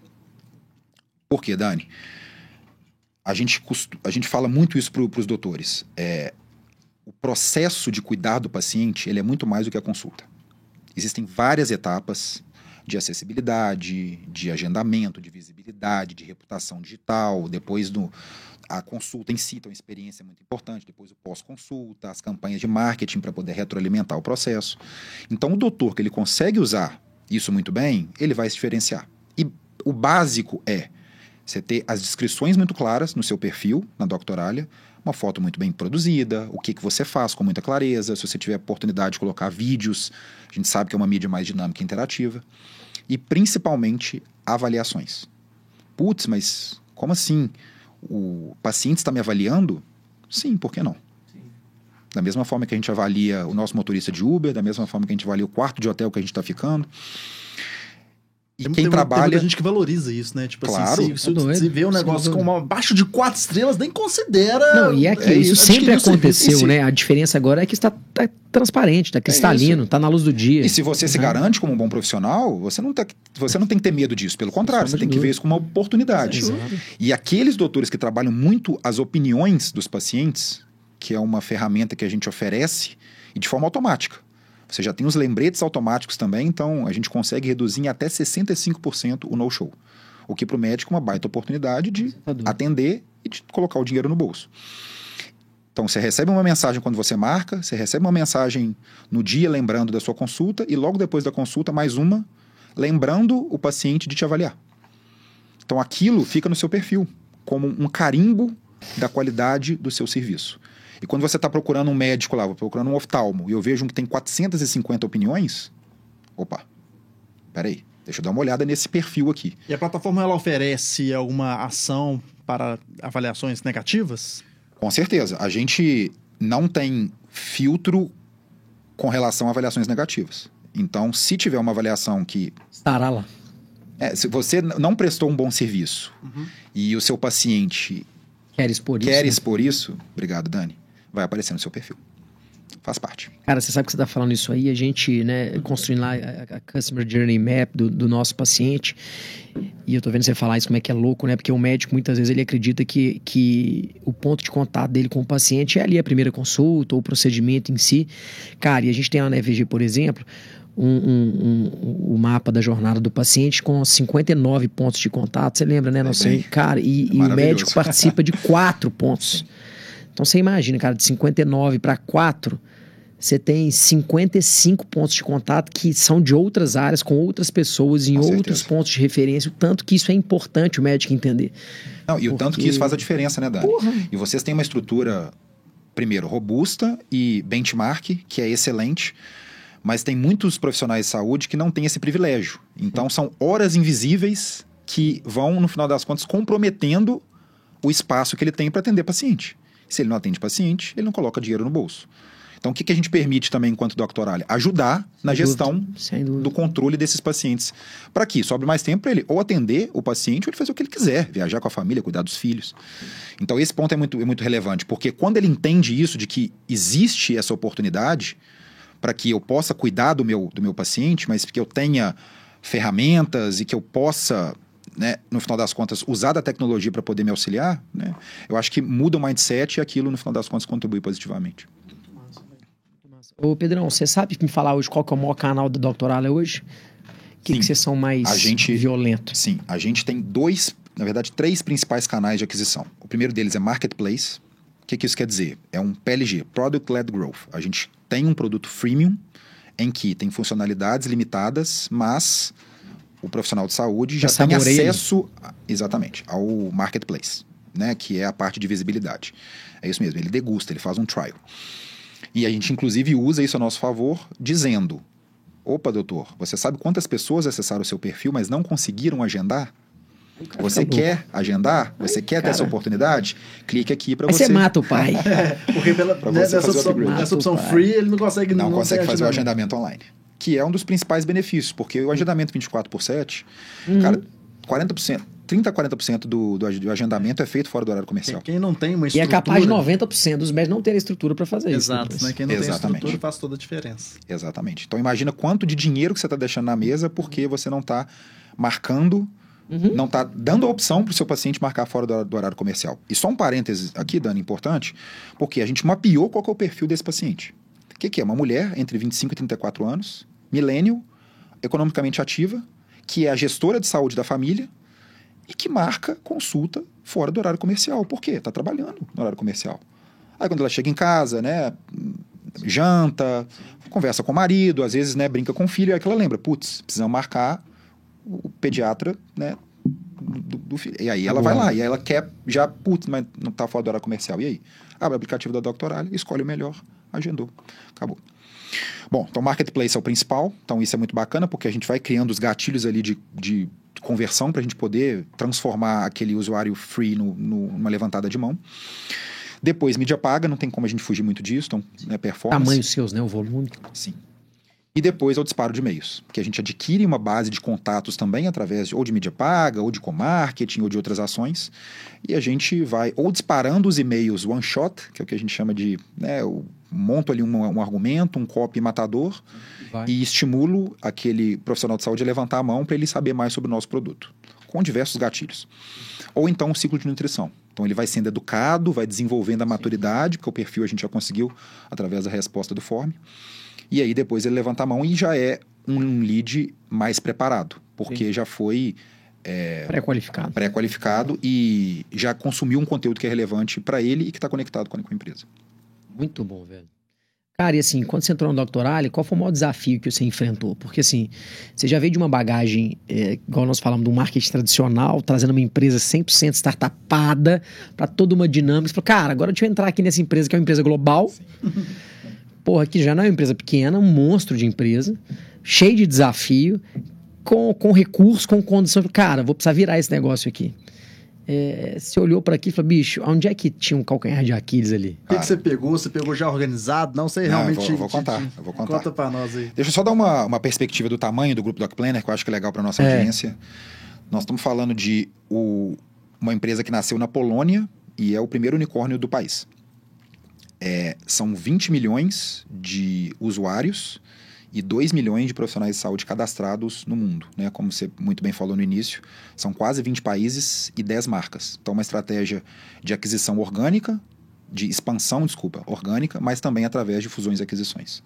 Por quê, Dani? A gente, a gente fala muito isso para os doutores. É, o processo de cuidar do paciente ele é muito mais do que a consulta. Existem várias etapas de acessibilidade, de agendamento, de visibilidade, de reputação digital, depois do, a consulta em si, então a experiência é muito importante, depois o pós-consulta, as campanhas de marketing para poder retroalimentar o processo. Então o doutor que ele consegue usar isso muito bem, ele vai se diferenciar. E o básico é você ter as descrições muito claras no seu perfil, na Doctoralia, uma foto muito bem produzida, o que, que você faz com muita clareza, se você tiver a oportunidade de colocar vídeos, a gente sabe que é uma mídia mais dinâmica e interativa, e principalmente avaliações. Putz, mas como assim? O paciente está me avaliando? Sim, por que não? Da mesma forma que a gente avalia o nosso motorista de Uber, da mesma forma que a gente avalia o quarto de hotel que a gente está ficando. E tem, quem tem, trabalha. Tem muita gente que valoriza isso, né? Tipo assim, claro. assim, se, se, se vê um negócio com uma, abaixo de quatro estrelas, nem considera. Não, e aqui, é, isso sempre aconteceu, né? A diferença agora é que está tá transparente, está cristalino, está é na luz do dia. E se você uhum. se garante como um bom profissional, você não, tá, você não tem que ter medo disso. Pelo contrário, você tem que ver isso como uma oportunidade. E aqueles doutores que trabalham muito as opiniões dos pacientes, que é uma ferramenta que a gente oferece, e de forma automática. Você já tem os lembretes automáticos também, então a gente consegue reduzir em até 65% o no-show. O que para o médico é uma baita oportunidade de atender e de colocar o dinheiro no bolso. Então você recebe uma mensagem quando você marca, você recebe uma mensagem no dia lembrando da sua consulta e logo depois da consulta mais uma lembrando o paciente de te avaliar. Então aquilo fica no seu perfil como um carimbo da qualidade do seu serviço. E quando você está procurando um médico lá, procurando um oftalmo, e eu vejo que tem 450 opiniões, opa, peraí, deixa eu dar uma olhada nesse perfil aqui. E a plataforma ela oferece alguma ação para avaliações negativas? Com certeza. A gente não tem filtro com relação a avaliações negativas. Então, se tiver uma avaliação que. Estará lá. É, se você não prestou um bom serviço uhum. e o seu paciente quer expor quer isso, né? expor isso, obrigado, Dani, vai aparecer no seu perfil. Faz parte. Cara, você sabe que você está falando isso aí, a gente, né, construindo lá a, a Customer Journey Map do, do, nosso paciente, e eu tô vendo você falar isso, como é que é louco, né? Porque o médico, muitas vezes, ele acredita que, que o ponto de contato dele com o paciente é ali a primeira consulta ou o procedimento em si. Cara, e a gente tem lá na EVG, por exemplo, um, um, um, o mapa da jornada do paciente com 59 pontos de contato. Você lembra, né? Nossa, é cara, e, é e o médico participa de quatro pontos. Então você imagina, cara, de 59 para 4, você tem 55 pontos de contato que são de outras áreas, com outras pessoas, em com outros certeza. pontos de referência. O tanto que isso é importante o médico entender. Não, e Porque... o tanto que isso faz a diferença, né, Dani? Porra. E vocês têm uma estrutura, primeiro, robusta e benchmark, que é excelente mas tem muitos profissionais de saúde que não têm esse privilégio. Então são horas invisíveis que vão, no final das contas, comprometendo o espaço que ele tem para atender paciente. Se ele não atende paciente, ele não coloca dinheiro no bolso. Então, o que, que a gente permite também, enquanto doctoral? Ajudar na gestão do controle desses pacientes. Para que sobre mais tempo para ele ou atender o paciente ou ele fazer o que ele quiser, viajar com a família, cuidar dos filhos. Então, esse ponto é muito, é muito relevante, porque quando ele entende isso, de que existe essa oportunidade, para que eu possa cuidar do meu, do meu paciente, mas que eu tenha ferramentas e que eu possa, né, no final das contas, usar da tecnologia para poder me auxiliar, né, eu acho que muda o mindset e aquilo, no final das contas, contribui positivamente. Ô Pedrão, você sabe me falar hoje qual é o maior canal do Dr. Ale hoje? O que, que vocês são mais a gente, violentos? Sim, a gente tem dois, na verdade, três principais canais de aquisição. O primeiro deles é Marketplace. O que, que isso quer dizer? É um PLG, Product Led Growth. A gente tem um produto freemium em que tem funcionalidades limitadas, mas o profissional de saúde já, tem acesso exatamente ao marketplace, né, que é a parte de visibilidade. É isso mesmo, ele degusta, ele faz um trial. E a gente inclusive usa isso a nosso favor, dizendo: "Opa, doutor, você sabe quantas pessoas acessaram o seu perfil, mas não conseguiram agendar?" Você quer agendar? Você quer ter essa oportunidade? Clique aqui para você. Você mata o pai. porque pela, né, nessa opção, nessa opção free ele não consegue não, não consegue fazer o agendamento online. Que é um dos principais benefícios, porque o agendamento 24 por 7, uhum. cara, 40%, 30 a 40% do, do, do agendamento é feito fora do horário comercial. Quem não tem uma estrutura... E é capaz de 90% dos médicos não terem estrutura para fazer Exato, isso. Exato, né? Quem não Exatamente. tem estrutura faz toda a diferença. Exatamente. Então imagina quanto de dinheiro que você está deixando na mesa porque você não está marcando Uhum. Não está dando a opção para o seu paciente marcar fora do, do, horário comercial. E só um parênteses aqui, Dani, importante, porque a gente mapeou qual é o perfil desse paciente. O que, que é? Uma mulher entre 25 e 34 anos, milênio, economicamente ativa, que é a gestora de saúde da família e que marca consulta fora do horário comercial. Por quê? Está trabalhando no horário comercial. Aí quando ela chega em casa, né, janta, conversa com o marido, às vezes, né, brinca com o filho, é que ela lembra, putz, precisamos marcar o pediatra, né? Do, do filho. E aí ela vai lá, e aí ela quer já, putz, mas não tá fora do horário comercial. E aí? Abre o aplicativo da Doctoral, escolhe o melhor, agendou. Acabou. Bom, então Marketplace é o principal, então isso é muito bacana, porque a gente vai criando os gatilhos ali de, de conversão para a gente poder transformar aquele usuário free no, no, numa levantada de mão. Depois, mídia paga, não tem como a gente fugir muito disso, então, né, performance. Tamanhos seus, né, o volume. Sim. E depois é o disparo de e-mails, que a gente adquire uma base de contatos também através de, ou de mídia paga, ou de co-marketing, ou de outras ações. E a gente vai ou disparando os e-mails one shot, que é o que a gente chama de. Né, eu monto ali um, um argumento, um copy matador, vai. e estimulo aquele profissional de saúde a levantar a mão para ele saber mais sobre o nosso produto, com diversos gatilhos. Ou então um ciclo de nutrição. Então ele vai sendo educado, vai desenvolvendo a maturidade, porque o perfil a gente já conseguiu através da resposta do form. E aí depois ele levanta a mão e já é um lead mais preparado, porque Sim. já foi é, pré-qualificado. Pré-qualificado e já consumiu um conteúdo que é relevante para ele e que está conectado com a empresa. Muito bom, velho. Cara, e assim, quando você entrou no Doctorale, qual foi o maior desafio que você enfrentou? Porque assim, você já veio de uma bagagem, é, igual nós falamos, do marketing tradicional, trazendo uma empresa 100% startupada para toda uma dinâmica. Você falou, cara, agora deixa eu entrar aqui nessa empresa que é uma empresa global. Porra, que já não é uma empresa pequena, um monstro de empresa, cheio de desafio, com, com recurso, com condição. Cara, vou precisar virar esse negócio aqui é, você olhou para aqui e falou, bicho, onde é que tinha um calcanhar de Aquiles ali? O que, que, você pegou? Você pegou já organizado? Não sei realmente. Não, eu vou, vou contar, eu vou contar. Conta para nós aí. Deixa eu só dar uma, uma perspectiva do tamanho do grupo Doc Planner, que eu acho que é legal para nossa é. audiência. Nós estamos falando de o, uma empresa que nasceu na Polônia e é o primeiro unicórnio do país. É, são 20 milhões de usuários e 2 milhões de profissionais de saúde cadastrados no mundo. Né? Como você muito bem falou no início, são quase 20 países e 10 marcas. Então, uma estratégia de aquisição orgânica, de expansão, desculpa, orgânica, mas também através de fusões e aquisições.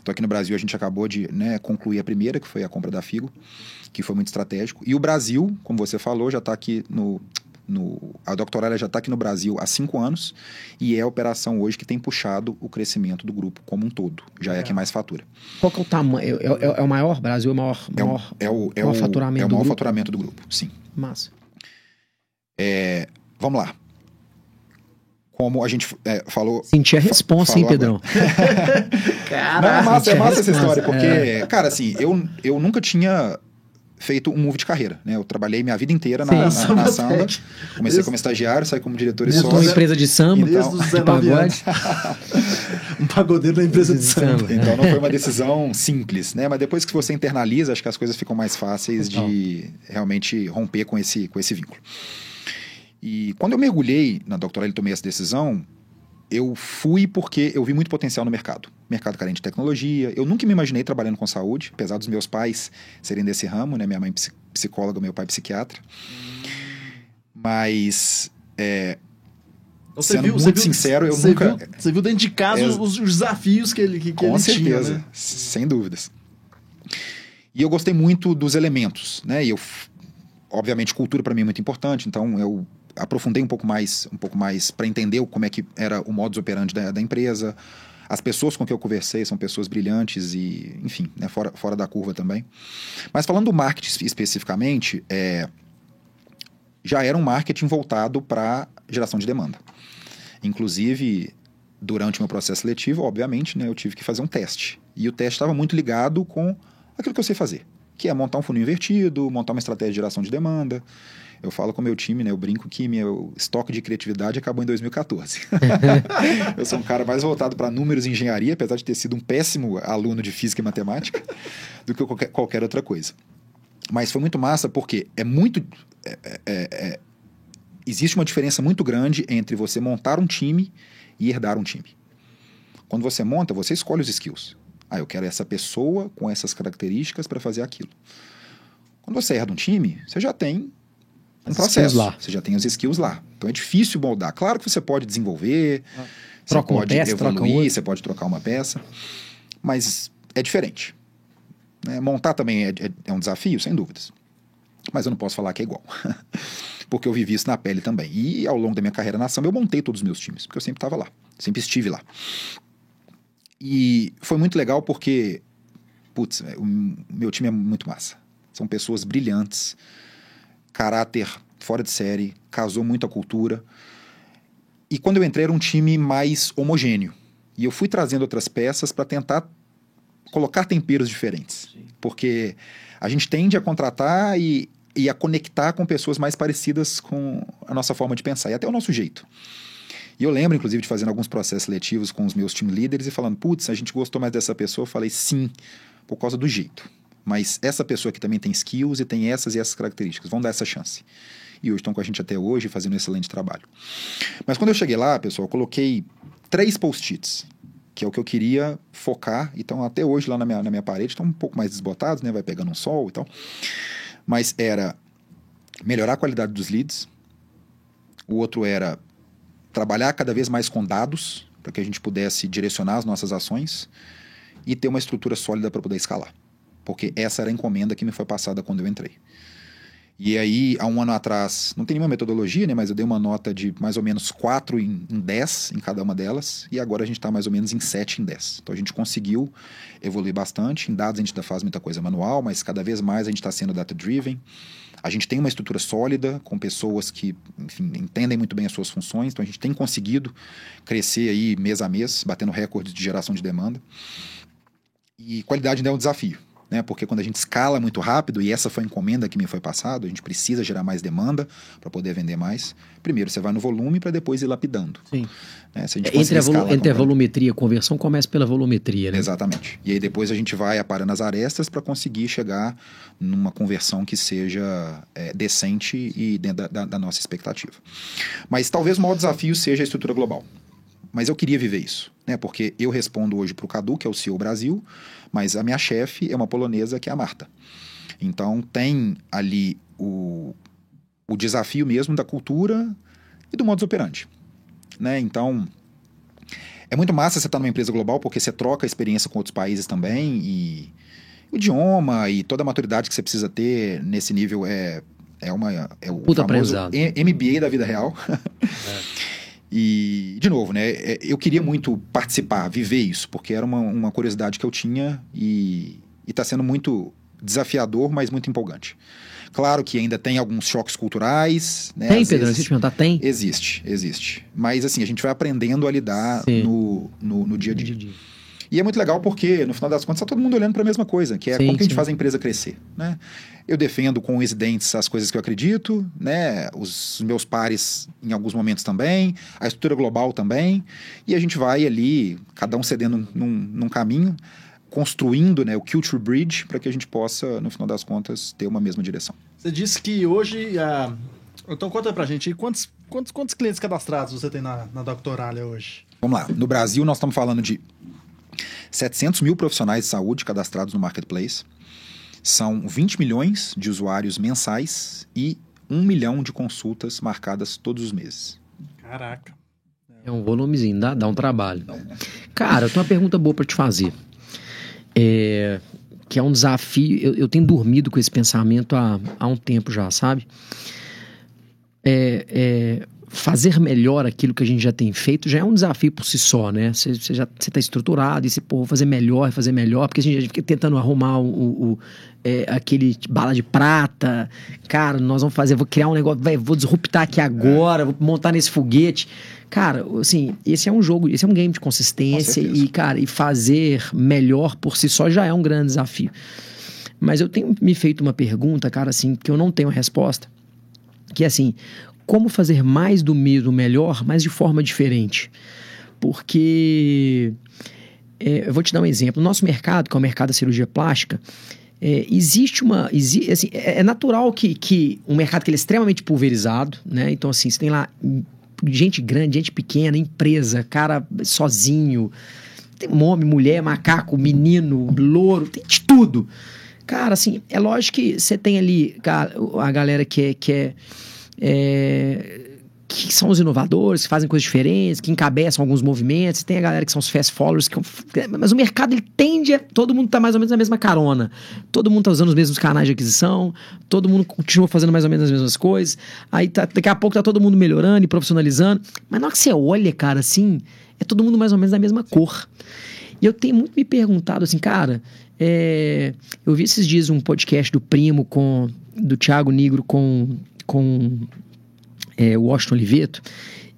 Então, aqui no Brasil, a gente acabou de né, concluir a primeira, que foi a compra da Figo, que foi muito estratégico. E o Brasil, como você falou, já está aqui no no, a Doctoralia já está aqui no Brasil há cinco anos e é a operação hoje que tem puxado o crescimento do grupo como um todo. Já é, é a que mais fatura. Qual que é o tamanho? É, é, é, o maior? Brasil é o maior, é maior, é o, é maior o, faturamento é o maior do faturamento do grupo, sim. Massa. É, vamos lá. Como a gente é, falou. Senti a resposta, hein, Pedrão? Caraca, Não, é massa, é massa essa história, porque, é. cara, assim, eu, eu nunca tinha feito um move de carreira. Né? Eu trabalhei minha vida inteira na, na, na samba. Comecei como estagiário, saí como diretor e sócio. uma empresa de samba, então, de pagode. um pagodeiro na empresa de, de samba. samba. Então não foi uma decisão simples, né? Mas depois que você internaliza, acho que as coisas ficam mais fáceis então. de realmente romper com esse, com esse vínculo. E quando eu mergulhei na doutorado e tomei essa decisão, eu fui porque eu vi muito potencial no mercado. Mercado carente de tecnologia. Eu nunca me imaginei trabalhando com saúde, apesar dos meus pais serem desse ramo, né? Minha mãe psicóloga, meu pai psiquiatra. Mas, é, então, sendo viu, muito viu, sincero, eu nunca... Viu, você viu dentro de casa é, os, os, desafios que ele, que, que com ele certeza, tinha, né? sem dúvidas. E eu gostei muito dos elementos, né? E eu, obviamente, cultura para mim é muito importante, então eu aprofundei um pouco mais, um pouco mais para entender como é que era o modus operandi da, da, empresa. As pessoas com que eu conversei são pessoas brilhantes e, enfim, né, fora, fora da curva também. Mas falando do marketing especificamente, é, já era um marketing voltado para geração de demanda. Inclusive, durante o meu processo seletivo, obviamente, né, eu tive que fazer um teste. E o teste estava muito ligado com aquilo que eu sei fazer, que é montar um funil invertido, montar uma estratégia de geração de demanda. Eu falo com o meu time, né? Eu brinco que meu estoque de criatividade acabou em 2014. eu sou um cara mais voltado para números e engenharia, apesar de ter sido um péssimo aluno de física e matemática, do que qualquer, qualquer outra coisa. Mas foi muito massa porque é muito. É, é, é, existe uma diferença muito grande entre você montar um time e herdar um time. Quando você monta, você escolhe os skills. Ah, eu quero essa pessoa com essas características para fazer aquilo. Quando você herda um time, você já tem um processo. Lá. Você já tem os skills lá. Então é difícil moldar. Claro que você pode desenvolver, ah. você pode peça, evoluir, você pode trocar uma peça, mas é diferente. Né? Montar também é, é, é um desafio, sem dúvidas. Mas eu não posso falar que é igual. porque eu vivi isso na pele também. E ao longo da minha carreira na samba, eu montei todos os meus times, porque eu sempre estava lá, sempre estive lá. E foi muito legal porque, putz, o meu time é muito massa. São pessoas brilhantes, caráter fora de série, casou muito a cultura. E quando eu entrei era um time mais homogêneo. E eu fui trazendo outras peças para tentar colocar temperos diferentes. Sim. Porque a gente tende a contratar e, e a conectar com pessoas mais parecidas com a nossa forma de pensar e até o nosso jeito. E eu lembro, inclusive, de fazendo alguns processos seletivos com os meus team leaders e falando, putz, a gente gostou mais dessa pessoa. Eu falei, sim, por causa do jeito. Mas essa pessoa aqui também tem skills e tem essas e essas características. Vamos dar essa chance. E hoje estão com a gente até hoje fazendo um excelente trabalho. Mas quando eu cheguei lá, pessoal, eu coloquei três post-its, que é o que eu queria focar. Então, até hoje lá na minha, na minha parede, estão um pouco mais desbotados, né? Vai pegando um sol e tal. Mas era melhorar a qualidade dos leads. O outro era trabalhar cada vez mais com dados, para que a gente pudesse direcionar as nossas ações e ter uma estrutura sólida para poder escalar porque essa era a encomenda que me foi passada quando eu entrei. E aí, há um ano atrás, não tem nenhuma metodologia, né? Mas eu dei uma nota de mais ou menos 4 em, em 10 em cada uma delas. E agora a gente está mais ou menos em 7 em 10. Então a gente conseguiu evoluir bastante. Em dados a gente ainda faz muita coisa manual, mas cada vez mais a gente está sendo data-driven. A gente tem uma estrutura sólida, com pessoas que, enfim, entendem muito bem as suas funções. Então a gente tem conseguido crescer aí mês a mês, batendo recordes de geração de demanda. E qualidade ainda é um desafio né? Porque quando a gente escala muito rápido, e essa foi a encomenda que me foi passada, a gente precisa gerar mais demanda para poder vender mais. Primeiro você vai no volume para depois ir lapidando. Sim. Né? Se a gente entre a, volu entre a volumetria e a conversão, começa pela volumetria, né? Exatamente. E aí depois a gente vai aparando as arestas para conseguir chegar numa conversão que seja é, decente e dentro da, da, da nossa expectativa. Mas talvez o maior desafio seja a estrutura global. Mas eu queria viver isso, né? Porque eu respondo hoje para o Cadu, que é o CEO Brasil, mas a minha chefe é uma polonesa que é a Marta. Então tem ali o, o desafio mesmo da cultura e do modus operandi. Né? Então é muito massa você estar numa empresa global porque você troca experiência com outros países também e o idioma e toda a maturidade que você precisa ter nesse nível é, é uma é o Puta famoso MBA da vida real. É. E, de novo, né, é, eu queria muito participar, viver isso, porque era uma, uma curiosidade que eu tinha e está sendo muito desafiador, mas muito empolgante. Claro que ainda tem alguns choques culturais. Né? Tem, Às Pedro, vezes, perguntar, tem? Existe, existe. Mas assim, a gente vai aprendendo a lidar no, no, no, dia a dia. dia, -dia. E é muito legal porque, no final das contas, está todo mundo olhando para a mesma coisa, que é sim, como que a gente faz a empresa crescer. Né? Eu defendo com os dentes as coisas que eu acredito, né? os meus pares em alguns momentos também, a estrutura global também, e a gente vai ali, cada um cedendo num, num caminho, construindo né, o Culture Bridge para que a gente possa, no final das contas, ter uma mesma direção. Você disse que hoje. Uh... Então conta pra gente, quantos, quantos, quantos clientes cadastrados você tem na, na Doctoralia hoje? Vamos lá, no Brasil nós estamos falando de 700 mil profissionais de saúde cadastrados no Marketplace. São 20 milhões de usuários mensais e 1 milhão de consultas marcadas todos os meses. Caraca. É um volumezinho, dá, dá um trabalho. Cara, eu tenho uma pergunta boa para te fazer. É, que é um desafio. Eu, eu, tenho dormido com esse pensamento há, há um tempo já, sabe? É, é, fazer melhor aquilo que a gente já tem feito já é um desafio por si só, né? Você, já está estruturado e você, pô, fazer melhor, fazer melhor, porque a gente fica tentando arrumar o, o é, aquele bala de prata. Cara, nós vamos fazer, vou criar um negócio, vou disruptar aqui agora, vou montar nesse foguete. Cara, assim, esse é um jogo, esse é um game de consistência e, cara, e fazer melhor por si só já é um grande desafio. Mas eu tenho me feito uma pergunta, cara, assim, que eu não tenho resposta. Que é assim, como fazer mais do mesmo melhor, mas de forma diferente. Porque é, eu vou te dar um exemplo. No nosso mercado, que é o mercado da cirurgia plástica, é, existe uma. Exi, assim, é, é natural que, que um mercado que é extremamente pulverizado, né? Então, assim, você tem lá gente grande, gente pequena, empresa, cara sozinho. Tem homem, mulher, macaco, menino, louro, tem de tudo. Cara, assim, é lógico que você tem ali a galera que é, que é é, que são os inovadores, que fazem coisas diferentes, que encabeçam alguns movimentos, tem a galera que são os fast followers, que, mas o mercado ele tende a, todo mundo tá mais ou menos na mesma carona. Todo mundo tá usando os mesmos canais de aquisição, todo mundo continua fazendo mais ou menos as mesmas coisas. Aí tá, daqui a pouco tá todo mundo melhorando e profissionalizando, mas na hora que você olha, cara, assim, é todo mundo mais ou menos da mesma cor. E eu tenho muito me perguntado assim, cara, é, eu vi esses dias um podcast do Primo com do Thiago Negro com com é, o Washington Oliveto.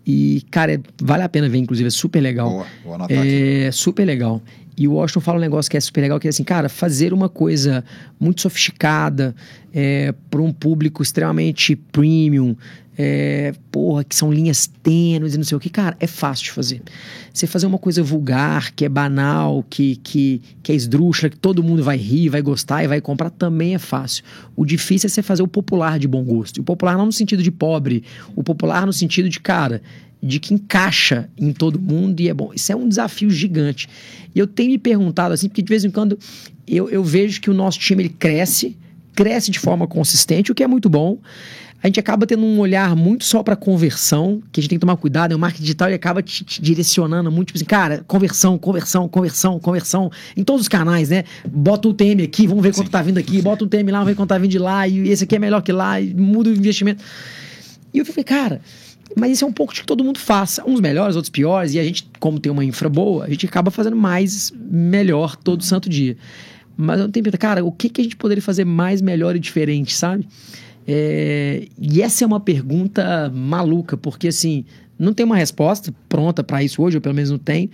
E, cara, vale a pena ver, inclusive, é super legal. Boa, vou anotar é aqui. super legal. E o Washington fala um negócio que é super legal, que é assim, cara, fazer uma coisa muito sofisticada é, para um público extremamente premium, é, porra, que são linhas tênues e não sei o que, cara, é fácil de fazer. Você fazer uma coisa vulgar, que é banal, que, que, que é esdrúxula, que todo mundo vai rir, vai gostar e vai comprar, também é fácil. O difícil é você fazer o popular de bom gosto. O popular não no sentido de pobre, o popular no sentido de, cara, de que encaixa em todo mundo e é bom. Isso é um desafio gigante. E eu tenho me perguntado assim, porque de vez em quando eu, eu vejo que o nosso time ele cresce, cresce de forma consistente, o que é muito bom. A gente acaba tendo um olhar muito só para conversão, que a gente tem que tomar cuidado, né? o marketing digital ele acaba te, te, direcionando muito, tipo assim, cara, conversão, conversão, conversão, conversão, em todos os canais, né? Bota o TM aqui, vamos ver quanto Sim. tá vindo aqui, bota o TM lá, vamos ver quanto tá vindo de lá, e esse aqui é melhor que lá, e muda o investimento. E eu falei, cara, mas isso é um pouco de que todo mundo faça. Uns melhores, outros piores. E a gente, como tem uma infra boa, a gente acaba fazendo mais melhor todo santo dia. Mas eu tenho que cara, o que, que a gente poderia fazer mais melhor e diferente, sabe? É, e essa é uma pergunta maluca, porque assim, não tem uma resposta pronta para isso hoje, ou pelo menos não tem.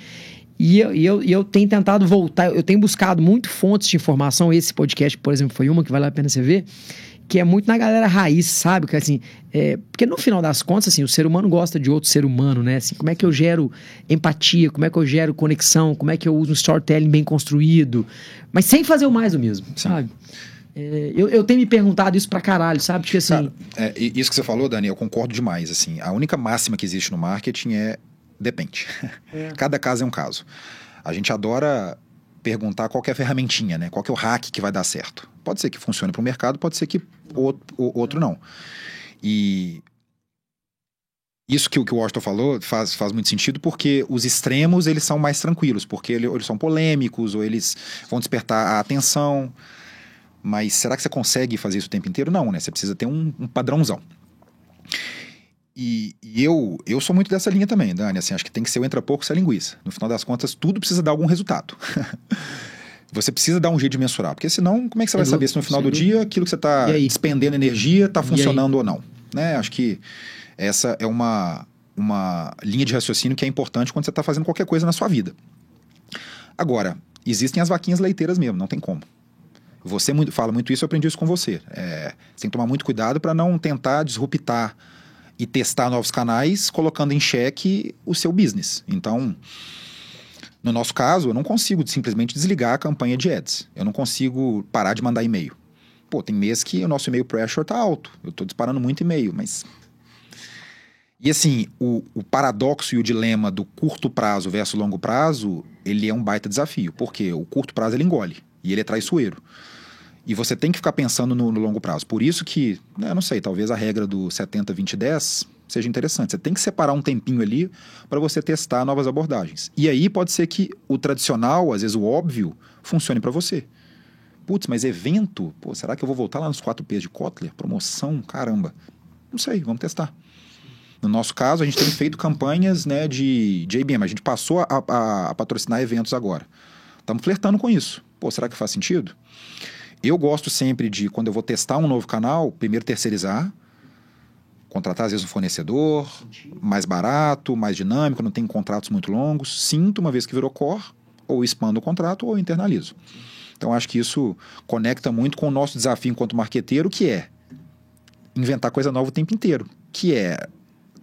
E eu, e eu, e eu tenho tentado voltar, eu tenho buscado muito fontes de informação. Esse podcast, por exemplo, foi uma que vale a pena você ver que é muito na galera raiz, sabe? Que assim, é, porque no final das contas, assim, o ser humano gosta de outro ser humano, né? Assim, como é que eu gero empatia, como é que eu gero conexão, como é que eu uso um storytelling bem construído, mas sem fazer o mais do mesmo, Sim. sabe? É, eu, eu tenho me perguntado isso pra caralho, sabe? Porque assim. Cara, é, isso que você falou, Dani, eu concordo demais. Assim, a única máxima que existe no marketing é depende. É. Cada caso é um caso. A gente adora perguntar qual é a ferramentinha, né? Qual é o hack que vai dar certo. Pode ser que funcione para o mercado, pode ser que o outro não. E isso que, que o Washington falou faz, faz muito sentido porque os extremos eles são mais tranquilos, porque eles são polêmicos ou eles vão despertar a atenção. Mas será que você consegue fazer isso o tempo inteiro? Não, né? Você precisa ter um, um padrãozão. E, e, eu, eu sou muito dessa linha também, Dani. Assim, acho que tem que ser o entra pouco, ser linguiça. No final das contas, tudo precisa dar algum resultado. você precisa dar um jeito de mensurar, porque senão, como é que você vai saber se no final do dia aquilo que você está despendendo energia está funcionando ou não? Né? Acho que essa é uma, uma linha de raciocínio que é importante quando você está fazendo qualquer coisa na sua vida. Agora, existem as vaquinhas leiteiras mesmo, não tem como. Você fala muito isso, eu aprendi isso com você. É, você tem que tomar muito cuidado para não tentar disruptar e testar novos canais, colocando em xeque o seu business. Então, no nosso caso, eu não consigo simplesmente desligar a campanha de ads. Eu não consigo parar de mandar e-mail. Pô, tem mês que o nosso e-mail pressure tá alto. Eu estou disparando muito e-mail, mas. E assim, o, o, paradoxo e o dilema do curto prazo versus longo prazo, ele é um baita desafio. Porque o curto prazo ele engole e ele é traiçoeiro. E você tem que ficar pensando no, no longo prazo. Por isso que, né, não sei, talvez a regra do 70, 20, 10 seja interessante. Você tem que separar um tempinho ali para você testar novas abordagens. E aí pode ser que o tradicional, às vezes o óbvio, funcione para você. Putz, mas evento? Pô, será que eu vou voltar lá nos 4Ps de Kotler? Promoção? Caramba. Não sei, vamos testar. No nosso caso, a gente tem feito campanhas né, de, de IBM. A gente passou a, a, a patrocinar eventos agora. Estamos flertando com isso. Pô, será que faz sentido? Eu gosto sempre de, quando eu vou testar um novo canal, primeiro terceirizar, contratar às vezes um fornecedor mais barato, mais dinâmico, não tem contratos muito longos, sinto uma vez que virou core, ou expando o contrato ou internalizo. Então acho que isso conecta muito com o nosso desafio enquanto marqueteiro, que é inventar coisa nova o tempo inteiro, que é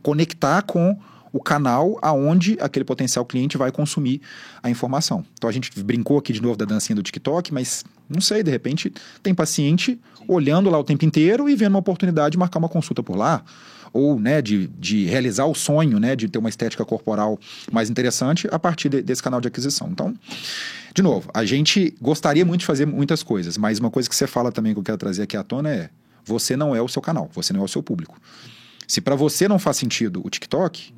conectar com o canal aonde aquele potencial cliente vai consumir a informação. Então a gente brincou aqui de novo da dancinha do TikTok, mas não sei, de repente tem paciente olhando lá o tempo inteiro e vendo uma oportunidade de marcar uma consulta por lá ou né, de, de realizar o sonho né, de ter uma estética corporal mais interessante a partir de, desse canal de aquisição. Então, de novo, a gente gostaria muito de fazer muitas coisas, mas uma coisa que você fala também que eu quero trazer aqui à tona é: você não é o seu canal, você não é o seu público. Se para você não faz sentido o TikTok,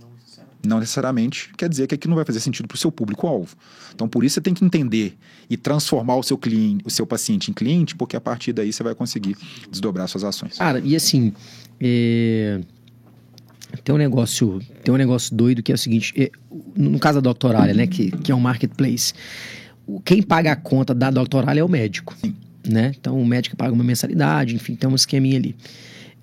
não necessariamente quer dizer que aquilo não vai fazer sentido para o seu público-alvo. Então, por isso você tem que entender e transformar o seu cliente, o seu paciente em cliente, porque a partir daí você vai conseguir desdobrar suas ações. Cara, e assim, é... tem um negócio, tem um negócio doido que é o seguinte, é... no caso da Doctoralia, né, que, que é um marketplace, quem paga a conta da Doctoralia é o médico, Sim. né? Então, o médico paga uma mensalidade, enfim, tem um esqueminha ali.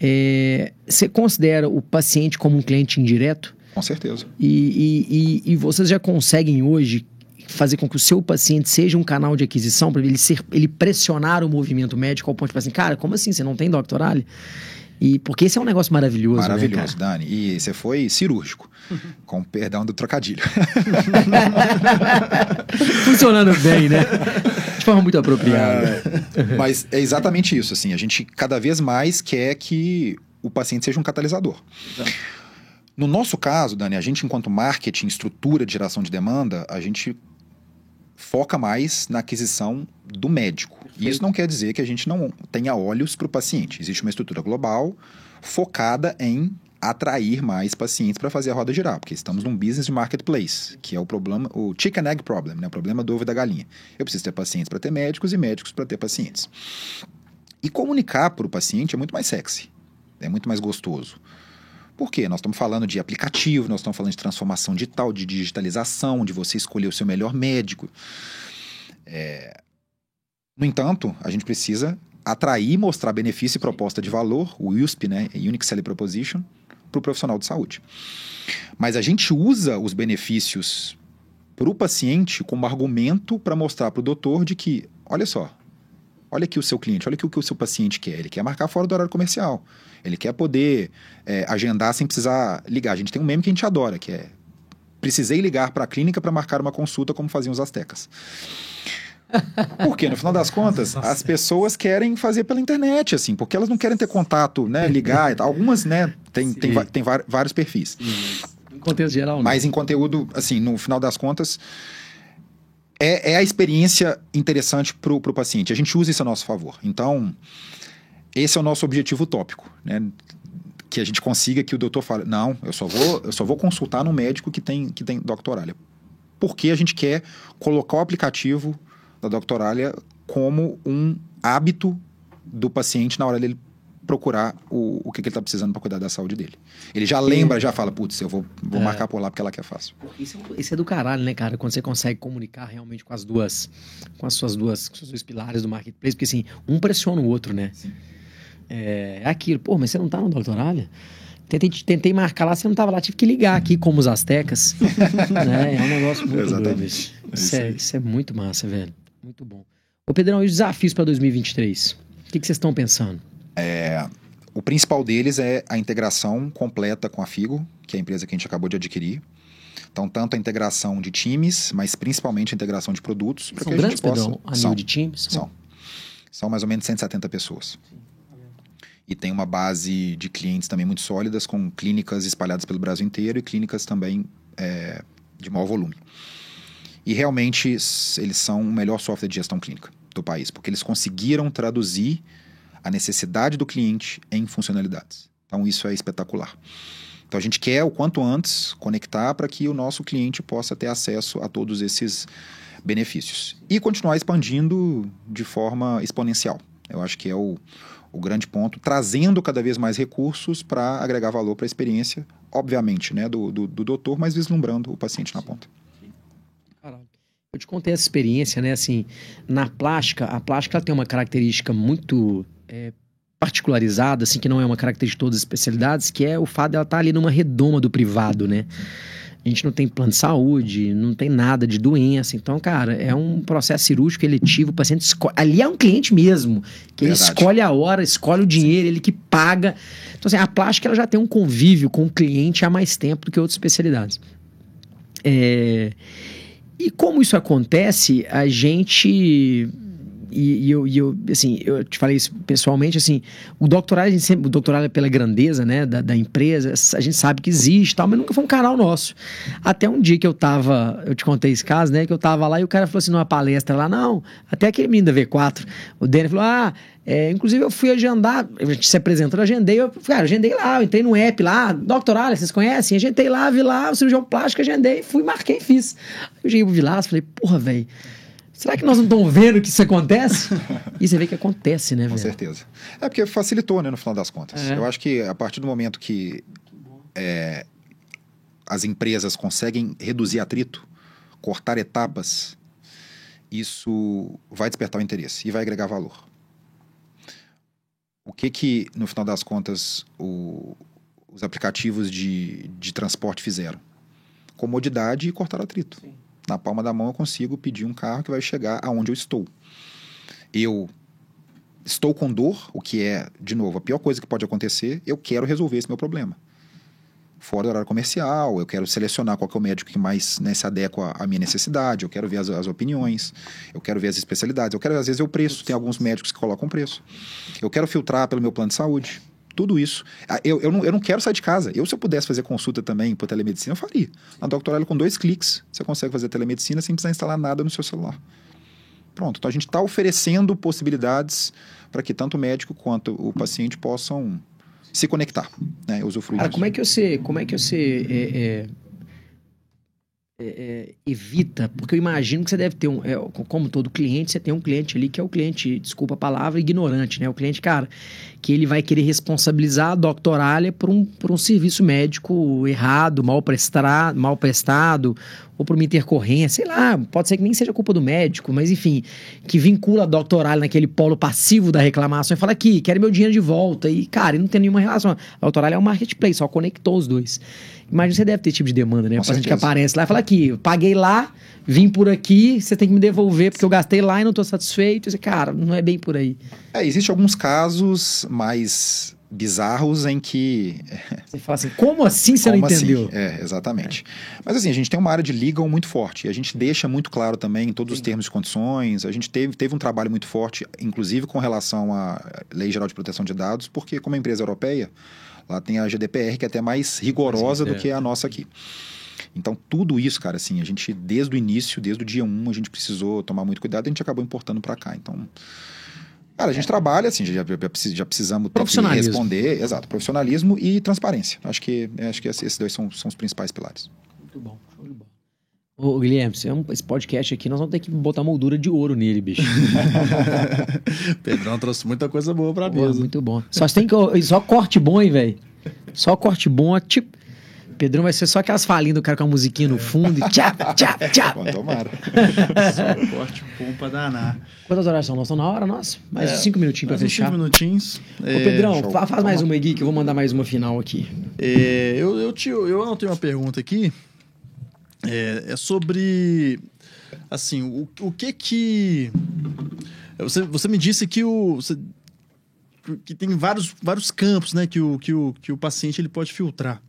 É... Você considera o paciente como um cliente indireto? Com certeza. E, e, e, e vocês já conseguem hoje fazer com que o seu paciente seja um canal de aquisição para ele ser ele pressionar o movimento médico ao ponto de falar assim, cara, como assim você não tem doctorale? E porque esse é um negócio maravilhoso, né, Maravilhoso, né, Dani. E você foi cirúrgico, uhum. com perdão do trocadilho. Funcionando bem, né? De forma muito apropriada. É, mas é exatamente isso, assim, a gente cada vez mais quer que o paciente seja um catalisador. Exato. No nosso caso, Dani, a gente, enquanto marketing, estrutura de geração de demanda, a gente foca mais na aquisição do médico. Isso não quer dizer que a gente não tenha olhos para o paciente. Existe uma estrutura global focada em atrair mais pacientes para fazer a roda girar, porque estamos num business de marketplace, que é o problema, o chicken egg problem, né? o problema do ovo da galinha. Eu preciso ter pacientes para ter médicos e médicos para ter pacientes. E comunicar para o paciente é muito mais sexy, é muito mais gostoso. Por quê? Nós estamos falando de aplicativo, nós estamos falando de transformação digital, de digitalização, de você escolher o seu melhor médico. É... No entanto, a gente precisa atrair, mostrar benefício e proposta de valor, o USP, né, Unique Selling Proposition, para o profissional de saúde. Mas a gente usa os benefícios para o paciente como argumento para mostrar para o doutor de que, olha só, olha aqui o seu cliente, olha aqui o que o seu paciente quer. Ele quer marcar fora do horário comercial. Ele quer poder é, agendar sem precisar ligar. A gente tem um meme que a gente adora, que é precisei ligar para a clínica para marcar uma consulta como faziam os astecas. Porque, no final das contas, Nossa. as pessoas querem fazer pela internet, assim, porque elas não querem ter contato, né, ligar e tal. Algumas, né, tem, tem, tem, vários perfis. Em contexto geral, não. Mas em conteúdo, assim, no final das contas, é, é a experiência interessante para o paciente. A gente usa isso a nosso favor. Então, esse é o nosso objetivo utópico, né? Que a gente consiga que o doutor fale, não, eu só vou, eu só vou consultar no médico que tem, que tem doctoralia. Porque a gente quer colocar o aplicativo da doctoralia como um hábito do paciente na hora dele procurar o, o que, que ele está precisando para cuidar da saúde dele. Ele já lembra, já fala, putz, eu vou, vou é. marcar por lá porque ela quer fácil. Isso, é isso é do caralho, né, cara? Quando você consegue comunicar realmente com as duas, com as suas duas, com os dois pilares do marketplace, porque assim, um pressiona o outro, né? Sim. É, é aquilo, pô, mas você não tá no doutoralia? Tentei, tentei marcar lá, você não tava lá, tive que ligar aqui como os astecas. né? É um negócio muito Exatamente. doido. Isso. Isso, é, isso é muito massa, velho. Muito bom. Ô Pedrão, e os desafios para 2023? O que, que vocês estão pensando? É, o principal deles é a integração completa com a Figo, que é a empresa que a gente acabou de adquirir. Então, tanto a integração de times, mas principalmente a integração de produtos. São que grandes, possa... Pedrão, a nível de times? São. São mais ou menos 170 pessoas. E tem uma base de clientes também muito sólidas, com clínicas espalhadas pelo Brasil inteiro e clínicas também é, de maior volume. E realmente eles são o melhor software de gestão clínica do país, porque eles conseguiram traduzir a necessidade do cliente em funcionalidades. Então isso é espetacular. Então a gente quer o quanto antes conectar para que o nosso cliente possa ter acesso a todos esses benefícios e continuar expandindo de forma exponencial. Eu acho que é o, o grande ponto, trazendo cada vez mais recursos para agregar valor para a experiência, obviamente, né, do, do, do doutor, mas vislumbrando o paciente na ponta. Caralho. Eu te contei essa experiência, né? Assim, na plástica, a plástica tem uma característica muito é, particularizada, assim, que não é uma característica de todas as especialidades, que é o fato dela estar tá ali numa redoma do privado, né? A gente não tem plano de saúde, não tem nada de doença. Então, cara, é um processo cirúrgico eletivo. O paciente escolhe. Ali é um cliente mesmo, que Verdade. ele escolhe a hora, escolhe o dinheiro, ele que paga. Então, assim, a plástica ela já tem um convívio com o cliente há mais tempo do que outras especialidades. É... E como isso acontece, a gente e, e, eu, e, eu, assim, eu te falei isso pessoalmente, assim, o doutorado, a gente sempre, o doutorado é pela grandeza, né, da, da empresa, a gente sabe que existe tal, mas nunca foi um canal nosso. Até um dia que eu tava, eu te contei esse caso, né, que eu tava lá e o cara falou assim, numa palestra lá, não, até aquele menino da V4, o Danny falou, ah, é, inclusive eu fui agendar, a gente se apresentou, agendei, eu, cara, agendei lá, eu entrei no app lá, Doctoral, vocês conhecem? Agendei lá, vi lá, o cirurgião plástico, agendei, fui, marquei, fiz. Eu cheguei pro Vilas, falei, porra, velho, Será que nós não estamos vendo que isso acontece? e você vê que acontece, né, Com velho? certeza. É porque facilitou, né, no final das contas. É. Eu acho que a partir do momento que é, as empresas conseguem reduzir atrito, cortar etapas, isso vai despertar o interesse e vai agregar valor. O que que, no final das contas, o, os aplicativos de, de transporte fizeram? Comodidade e cortar atrito. Sim na palma da mão eu consigo pedir um carro que vai chegar aonde eu estou. Eu estou com dor, o que é, de novo, a pior coisa que pode acontecer, eu quero resolver esse meu problema. Fora do horário comercial, eu quero selecionar qual é o médico que mais né, se adequa à minha necessidade, eu quero ver as, as, opiniões, eu quero ver as especialidades, eu quero, às vezes, o preço, tem alguns médicos que colocam preço. Eu quero filtrar pelo meu plano de saúde tudo isso. Ah, eu, eu, não, eu não quero sair de casa. Eu, se eu pudesse fazer consulta também por telemedicina, eu faria. Na Doctorello, com dois cliques, você consegue fazer telemedicina sem precisar instalar nada no seu celular. Pronto. Então a gente está oferecendo possibilidades para que tanto o médico quanto o paciente possam se conectar, né? Usufruir. Cara, como é que você, como é que você é, é é, é, evita, porque eu imagino que você deve ter um, é, como todo cliente, você tem um cliente ali que é o cliente, desculpa a palavra, ignorante, né? O cliente, cara, que ele vai querer responsabilizar a doctoralha por um, por um serviço médico errado, mal prestado, mal prestado, ou por uma intercorrência, sei lá, pode ser que nem seja culpa do médico, mas enfim, que vincula a doctoralha naquele polo passivo da reclamação e fala aqui, quero meu dinheiro de volta, e cara, não tem nenhuma relação. A doctoralha é um marketplace, só conectou os dois. Imagina você deve ter tipo de demanda, né? Com o paciente que aparece lá e fala aqui, paguei lá, vim por aqui, você tem que me devolver porque eu gastei lá e não estou satisfeito. Você, cara, não é bem por aí. É, existem alguns casos mais bizarros em que. Você fala assim, como assim você como não assim? entendeu? Assim? É, exatamente. É. Mas assim, a gente tem uma área de legal muito forte. E a gente deixa muito claro também em todos Sim. os termos e condições. A gente teve, teve um trabalho muito forte, inclusive com relação à Lei Geral de Proteção de Dados, porque como empresa europeia Lá tem a GDPR, que é até mais rigorosa do que a nossa aqui. Então, tudo isso, cara, assim, a gente, desde o início, desde o dia 1, a gente precisou tomar muito cuidado e a gente acabou importando para cá. Então, cara, a gente é. trabalha, assim, já, já, já precisamos responder. Exato, profissionalismo e transparência. Acho que, acho que esses dois são, são os principais pilares. Muito bom, show de bola. Ô, Guilherme, esse podcast aqui, nós vamos ter que botar moldura de ouro nele, bicho. Pedrão trouxe muita coisa boa pra mesa. Muito bom. Só tem que. Só corte bom, hein, velho? Só corte bom, tipo. Pedrão vai ser só aquelas falinhas do cara com a musiquinha no fundo e tchap, tchap, tchap. tomara. só corte bom pra danar. Quantas horas são? Nós estamos na hora, nossa? Mais é, cinco minutinhos pra fechar. cinco minutinhos. Ô, é, Pedrão, show. faz mais uma aí, que eu vou mandar mais uma final aqui. É, eu, eu, te, eu anotei uma pergunta aqui. É, é sobre. Assim, o, o que que. Você, você me disse que o. Você, que tem vários, vários campos né, que, o, que, o, que o paciente ele pode filtrar.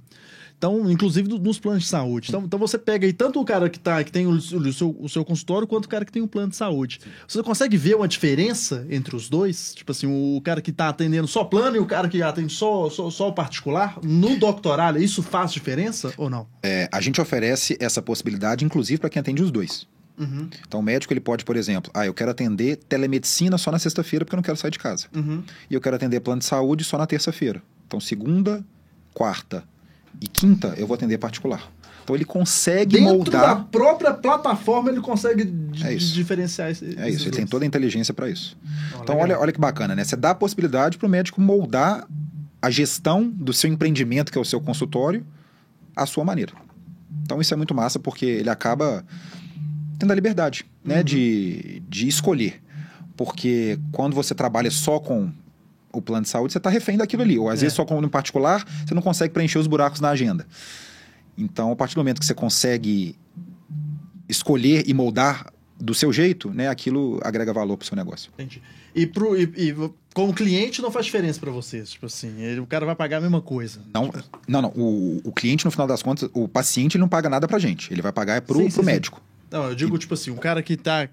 Então, inclusive nos planos de saúde. Então, então você pega aí tanto o cara que, tá, que tem o, o, seu, o seu consultório quanto o cara que tem um plano de saúde. Você consegue ver uma diferença entre os dois? Tipo assim, o cara que está atendendo só plano e o cara que atende só, só, só o particular? No doctoral, isso faz diferença ou não? É, a gente oferece essa possibilidade, inclusive, para quem atende os dois. Uhum. Então, o médico ele pode, por exemplo, ah, eu quero atender telemedicina só na sexta-feira porque eu não quero sair de casa. Uhum. E eu quero atender plano de saúde só na terça-feira. Então, segunda, quarta e quinta eu vou atender particular. Então ele consegue Dentro moldar. da própria plataforma ele consegue é diferenciar esse, É isso, ele tem toda a inteligência para isso. Oh, então olha, olha que bacana, né? Você dá a possibilidade para o médico moldar a gestão do seu empreendimento, que é o seu consultório, à sua maneira. Então isso é muito massa porque ele acaba tendo a liberdade né, uhum. de, de escolher. Porque quando você trabalha só com o plano de saúde, você está refém daquilo ali. Ou às é. vezes só com no particular, você não consegue preencher os buracos na agenda. Então, a partir do momento que você consegue escolher e moldar do seu jeito, né, aquilo agrega valor para o seu negócio. Entendi. E, pro, e, e como cliente não faz diferença para vocês, tipo assim, ele, o cara vai pagar a mesma coisa. Não, tipo... não, não. O, o cliente no final das contas, o paciente ele não paga nada para gente, ele vai pagar é pro sim, médico. Não, eu digo, tipo assim, um cara que tá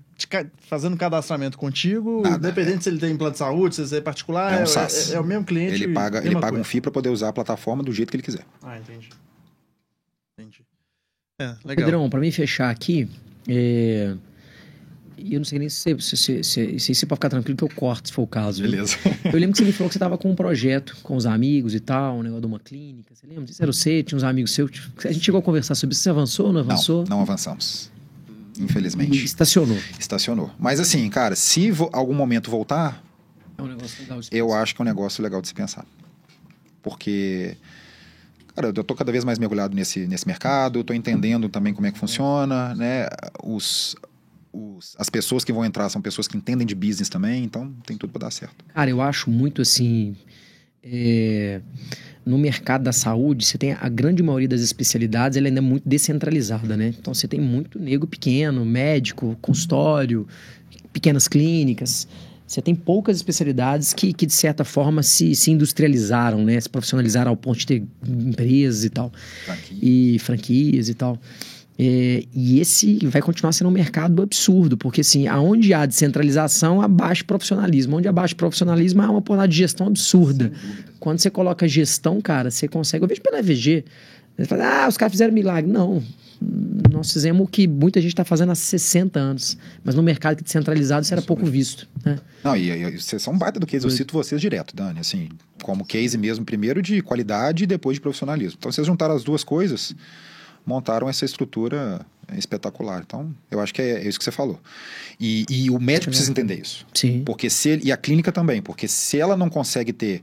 fazendo cadastramento contigo, Nada, independente é... se ele tem plano de saúde, se ele é particular, é, um é, é, o mesmo cliente. Ele paga, ele paga um FII para poder usar a plataforma do jeito que ele quiser. Ah, entendi. Entendi. É, legal. Pedrão, para mim fechar aqui, é... eu não sei nem se, se, se, se, se, se pode ficar tranquilo que eu corto, se for o caso. Beleza. Eu lembro que você me falou que você tava com um projeto com os amigos e tal, um negócio de uma clínica. Você lembra? Isso era você, tinha uns amigos seus. A gente chegou a conversar sobre isso. Você avançou ou não avançou? Não, não avançamos infelizmente. estacionou. Estacionou. Mas assim, cara, se algum momento voltar, é um negócio legal de se eu acho que é um negócio legal de se pensar. Porque, cara, eu tô cada vez mais mergulhado nesse, nesse mercado, tô entendendo também como é que funciona, né? Os, os, as pessoas que vão entrar são pessoas que entendem de business também, então tem tudo para dar certo. Cara, eu acho muito assim. É no mercado da saúde, você tem a grande maioria das especialidades, ela ainda é muito descentralizada, né? Então você tem muito nego pequeno, médico, consultório, pequenas clínicas. Você tem poucas especialidades que, que de certa forma, se, se industrializaram, né? Se profissionalizaram ao ponto de ter empresas e tal. Franquia. E franquias e tal. É, e esse vai continuar sendo um mercado absurdo, porque assim, aonde há descentralização, há baixo profissionalismo. Onde há baixo profissionalismo, há uma oportunidade de gestão absurda. Quando você coloca gestão, cara, você consegue. Eu vejo pela EVG, você fala, ah, os caras fizeram milagre. Não. nós fizemos o que muita gente está fazendo há 60 anos, mas no mercado descentralizado isso era pouco visto. Né? Não, e, e vocês são um baita do case, eu cito vocês direto, Dani, assim, como case mesmo, primeiro de qualidade e depois de profissionalismo. Então, vocês juntaram as duas coisas, montaram essa estrutura espetacular. Então, eu acho que é, é isso que você falou. E, e o médico precisa entender isso. Sim. Porque se ele, e a clínica também, porque se ela não consegue ter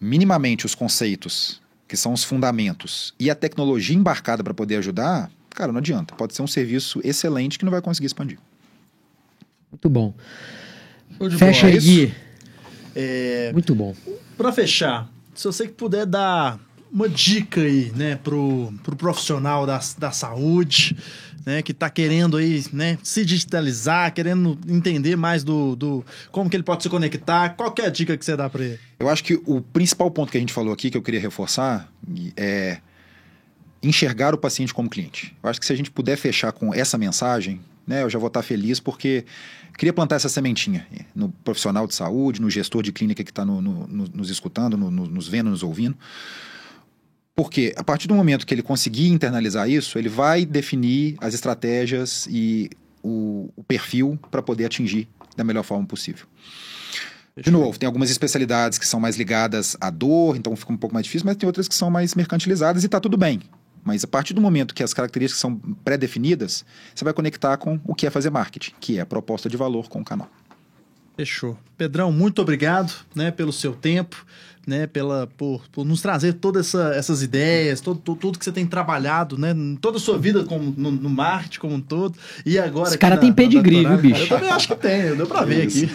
minimamente os conceitos, que são os fundamentos, e a tecnologia embarcada para poder ajudar, cara, não adianta. Pode ser um serviço excelente que não vai conseguir expandir. Muito bom. Fecha aí, Gui. É... Muito bom. Para fechar, se você puder dar uma dica aí, né, pro, pro profissional da, da saúde, né, que está querendo aí, né, se digitalizar, querendo entender mais do, do como que ele pode se conectar, qual é a dica que você dá para ele? Eu acho que o principal ponto que a gente falou aqui, que eu queria reforçar, é enxergar o paciente como cliente. Eu acho que se a gente puder fechar com essa mensagem, né, eu já vou estar feliz porque queria plantar essa sementinha no profissional de saúde, no gestor de clínica que está no, no, nos escutando, no, nos vendo, nos ouvindo. Porque a partir do momento que ele conseguir internalizar isso, ele vai definir as estratégias e o, o perfil para poder atingir da melhor forma possível. De novo, tem algumas especialidades que são mais ligadas à dor, então fica um pouco mais difícil, mas tem outras que são mais mercantilizadas e está tudo bem. Mas a partir do momento que as características são pré-definidas, você vai conectar com o que é fazer marketing, que é a proposta de valor com o canal. Fechou. Pedrão, muito obrigado né, pelo seu tempo né, pela, por, por nos trazer todas essa, essas ideias, todo, todo, tudo que você tem trabalhado, né, toda a sua vida como, no, no marketing como um todo. E agora. Esse cara tem pedigree, viu, bicho? Eu também acho que tem, deu pra ver aqui.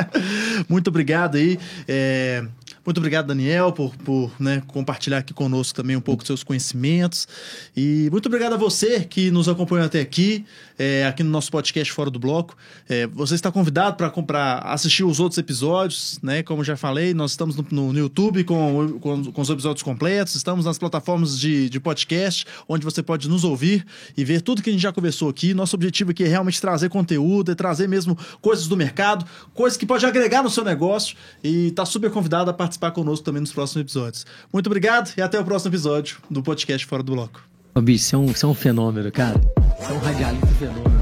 Muito obrigado aí. É, muito obrigado, Daniel, por, por né, compartilhar aqui conosco também um pouco dos seus conhecimentos. E muito obrigado a você que nos acompanhou até aqui, é, aqui no nosso podcast Fora do Bloco. É, você está convidado para comprar, assistir os outros episódios, né? Como já falei, nós estamos no, no, no YouTube com, com, com, os episódios completos, estamos nas plataformas de, de podcast, onde você pode nos ouvir e ver tudo que a gente já conversou aqui. Nosso objetivo aqui é realmente trazer conteúdo, é trazer mesmo coisas do mercado, coisas que pode agregar no seu negócio e está super convidado a participar conosco também nos próximos episódios. Muito obrigado e até o próximo episódio do podcast Fora do Bloco. Ô, bicho, você é um, você é um fenômeno, cara. Você é um radialista fenômeno.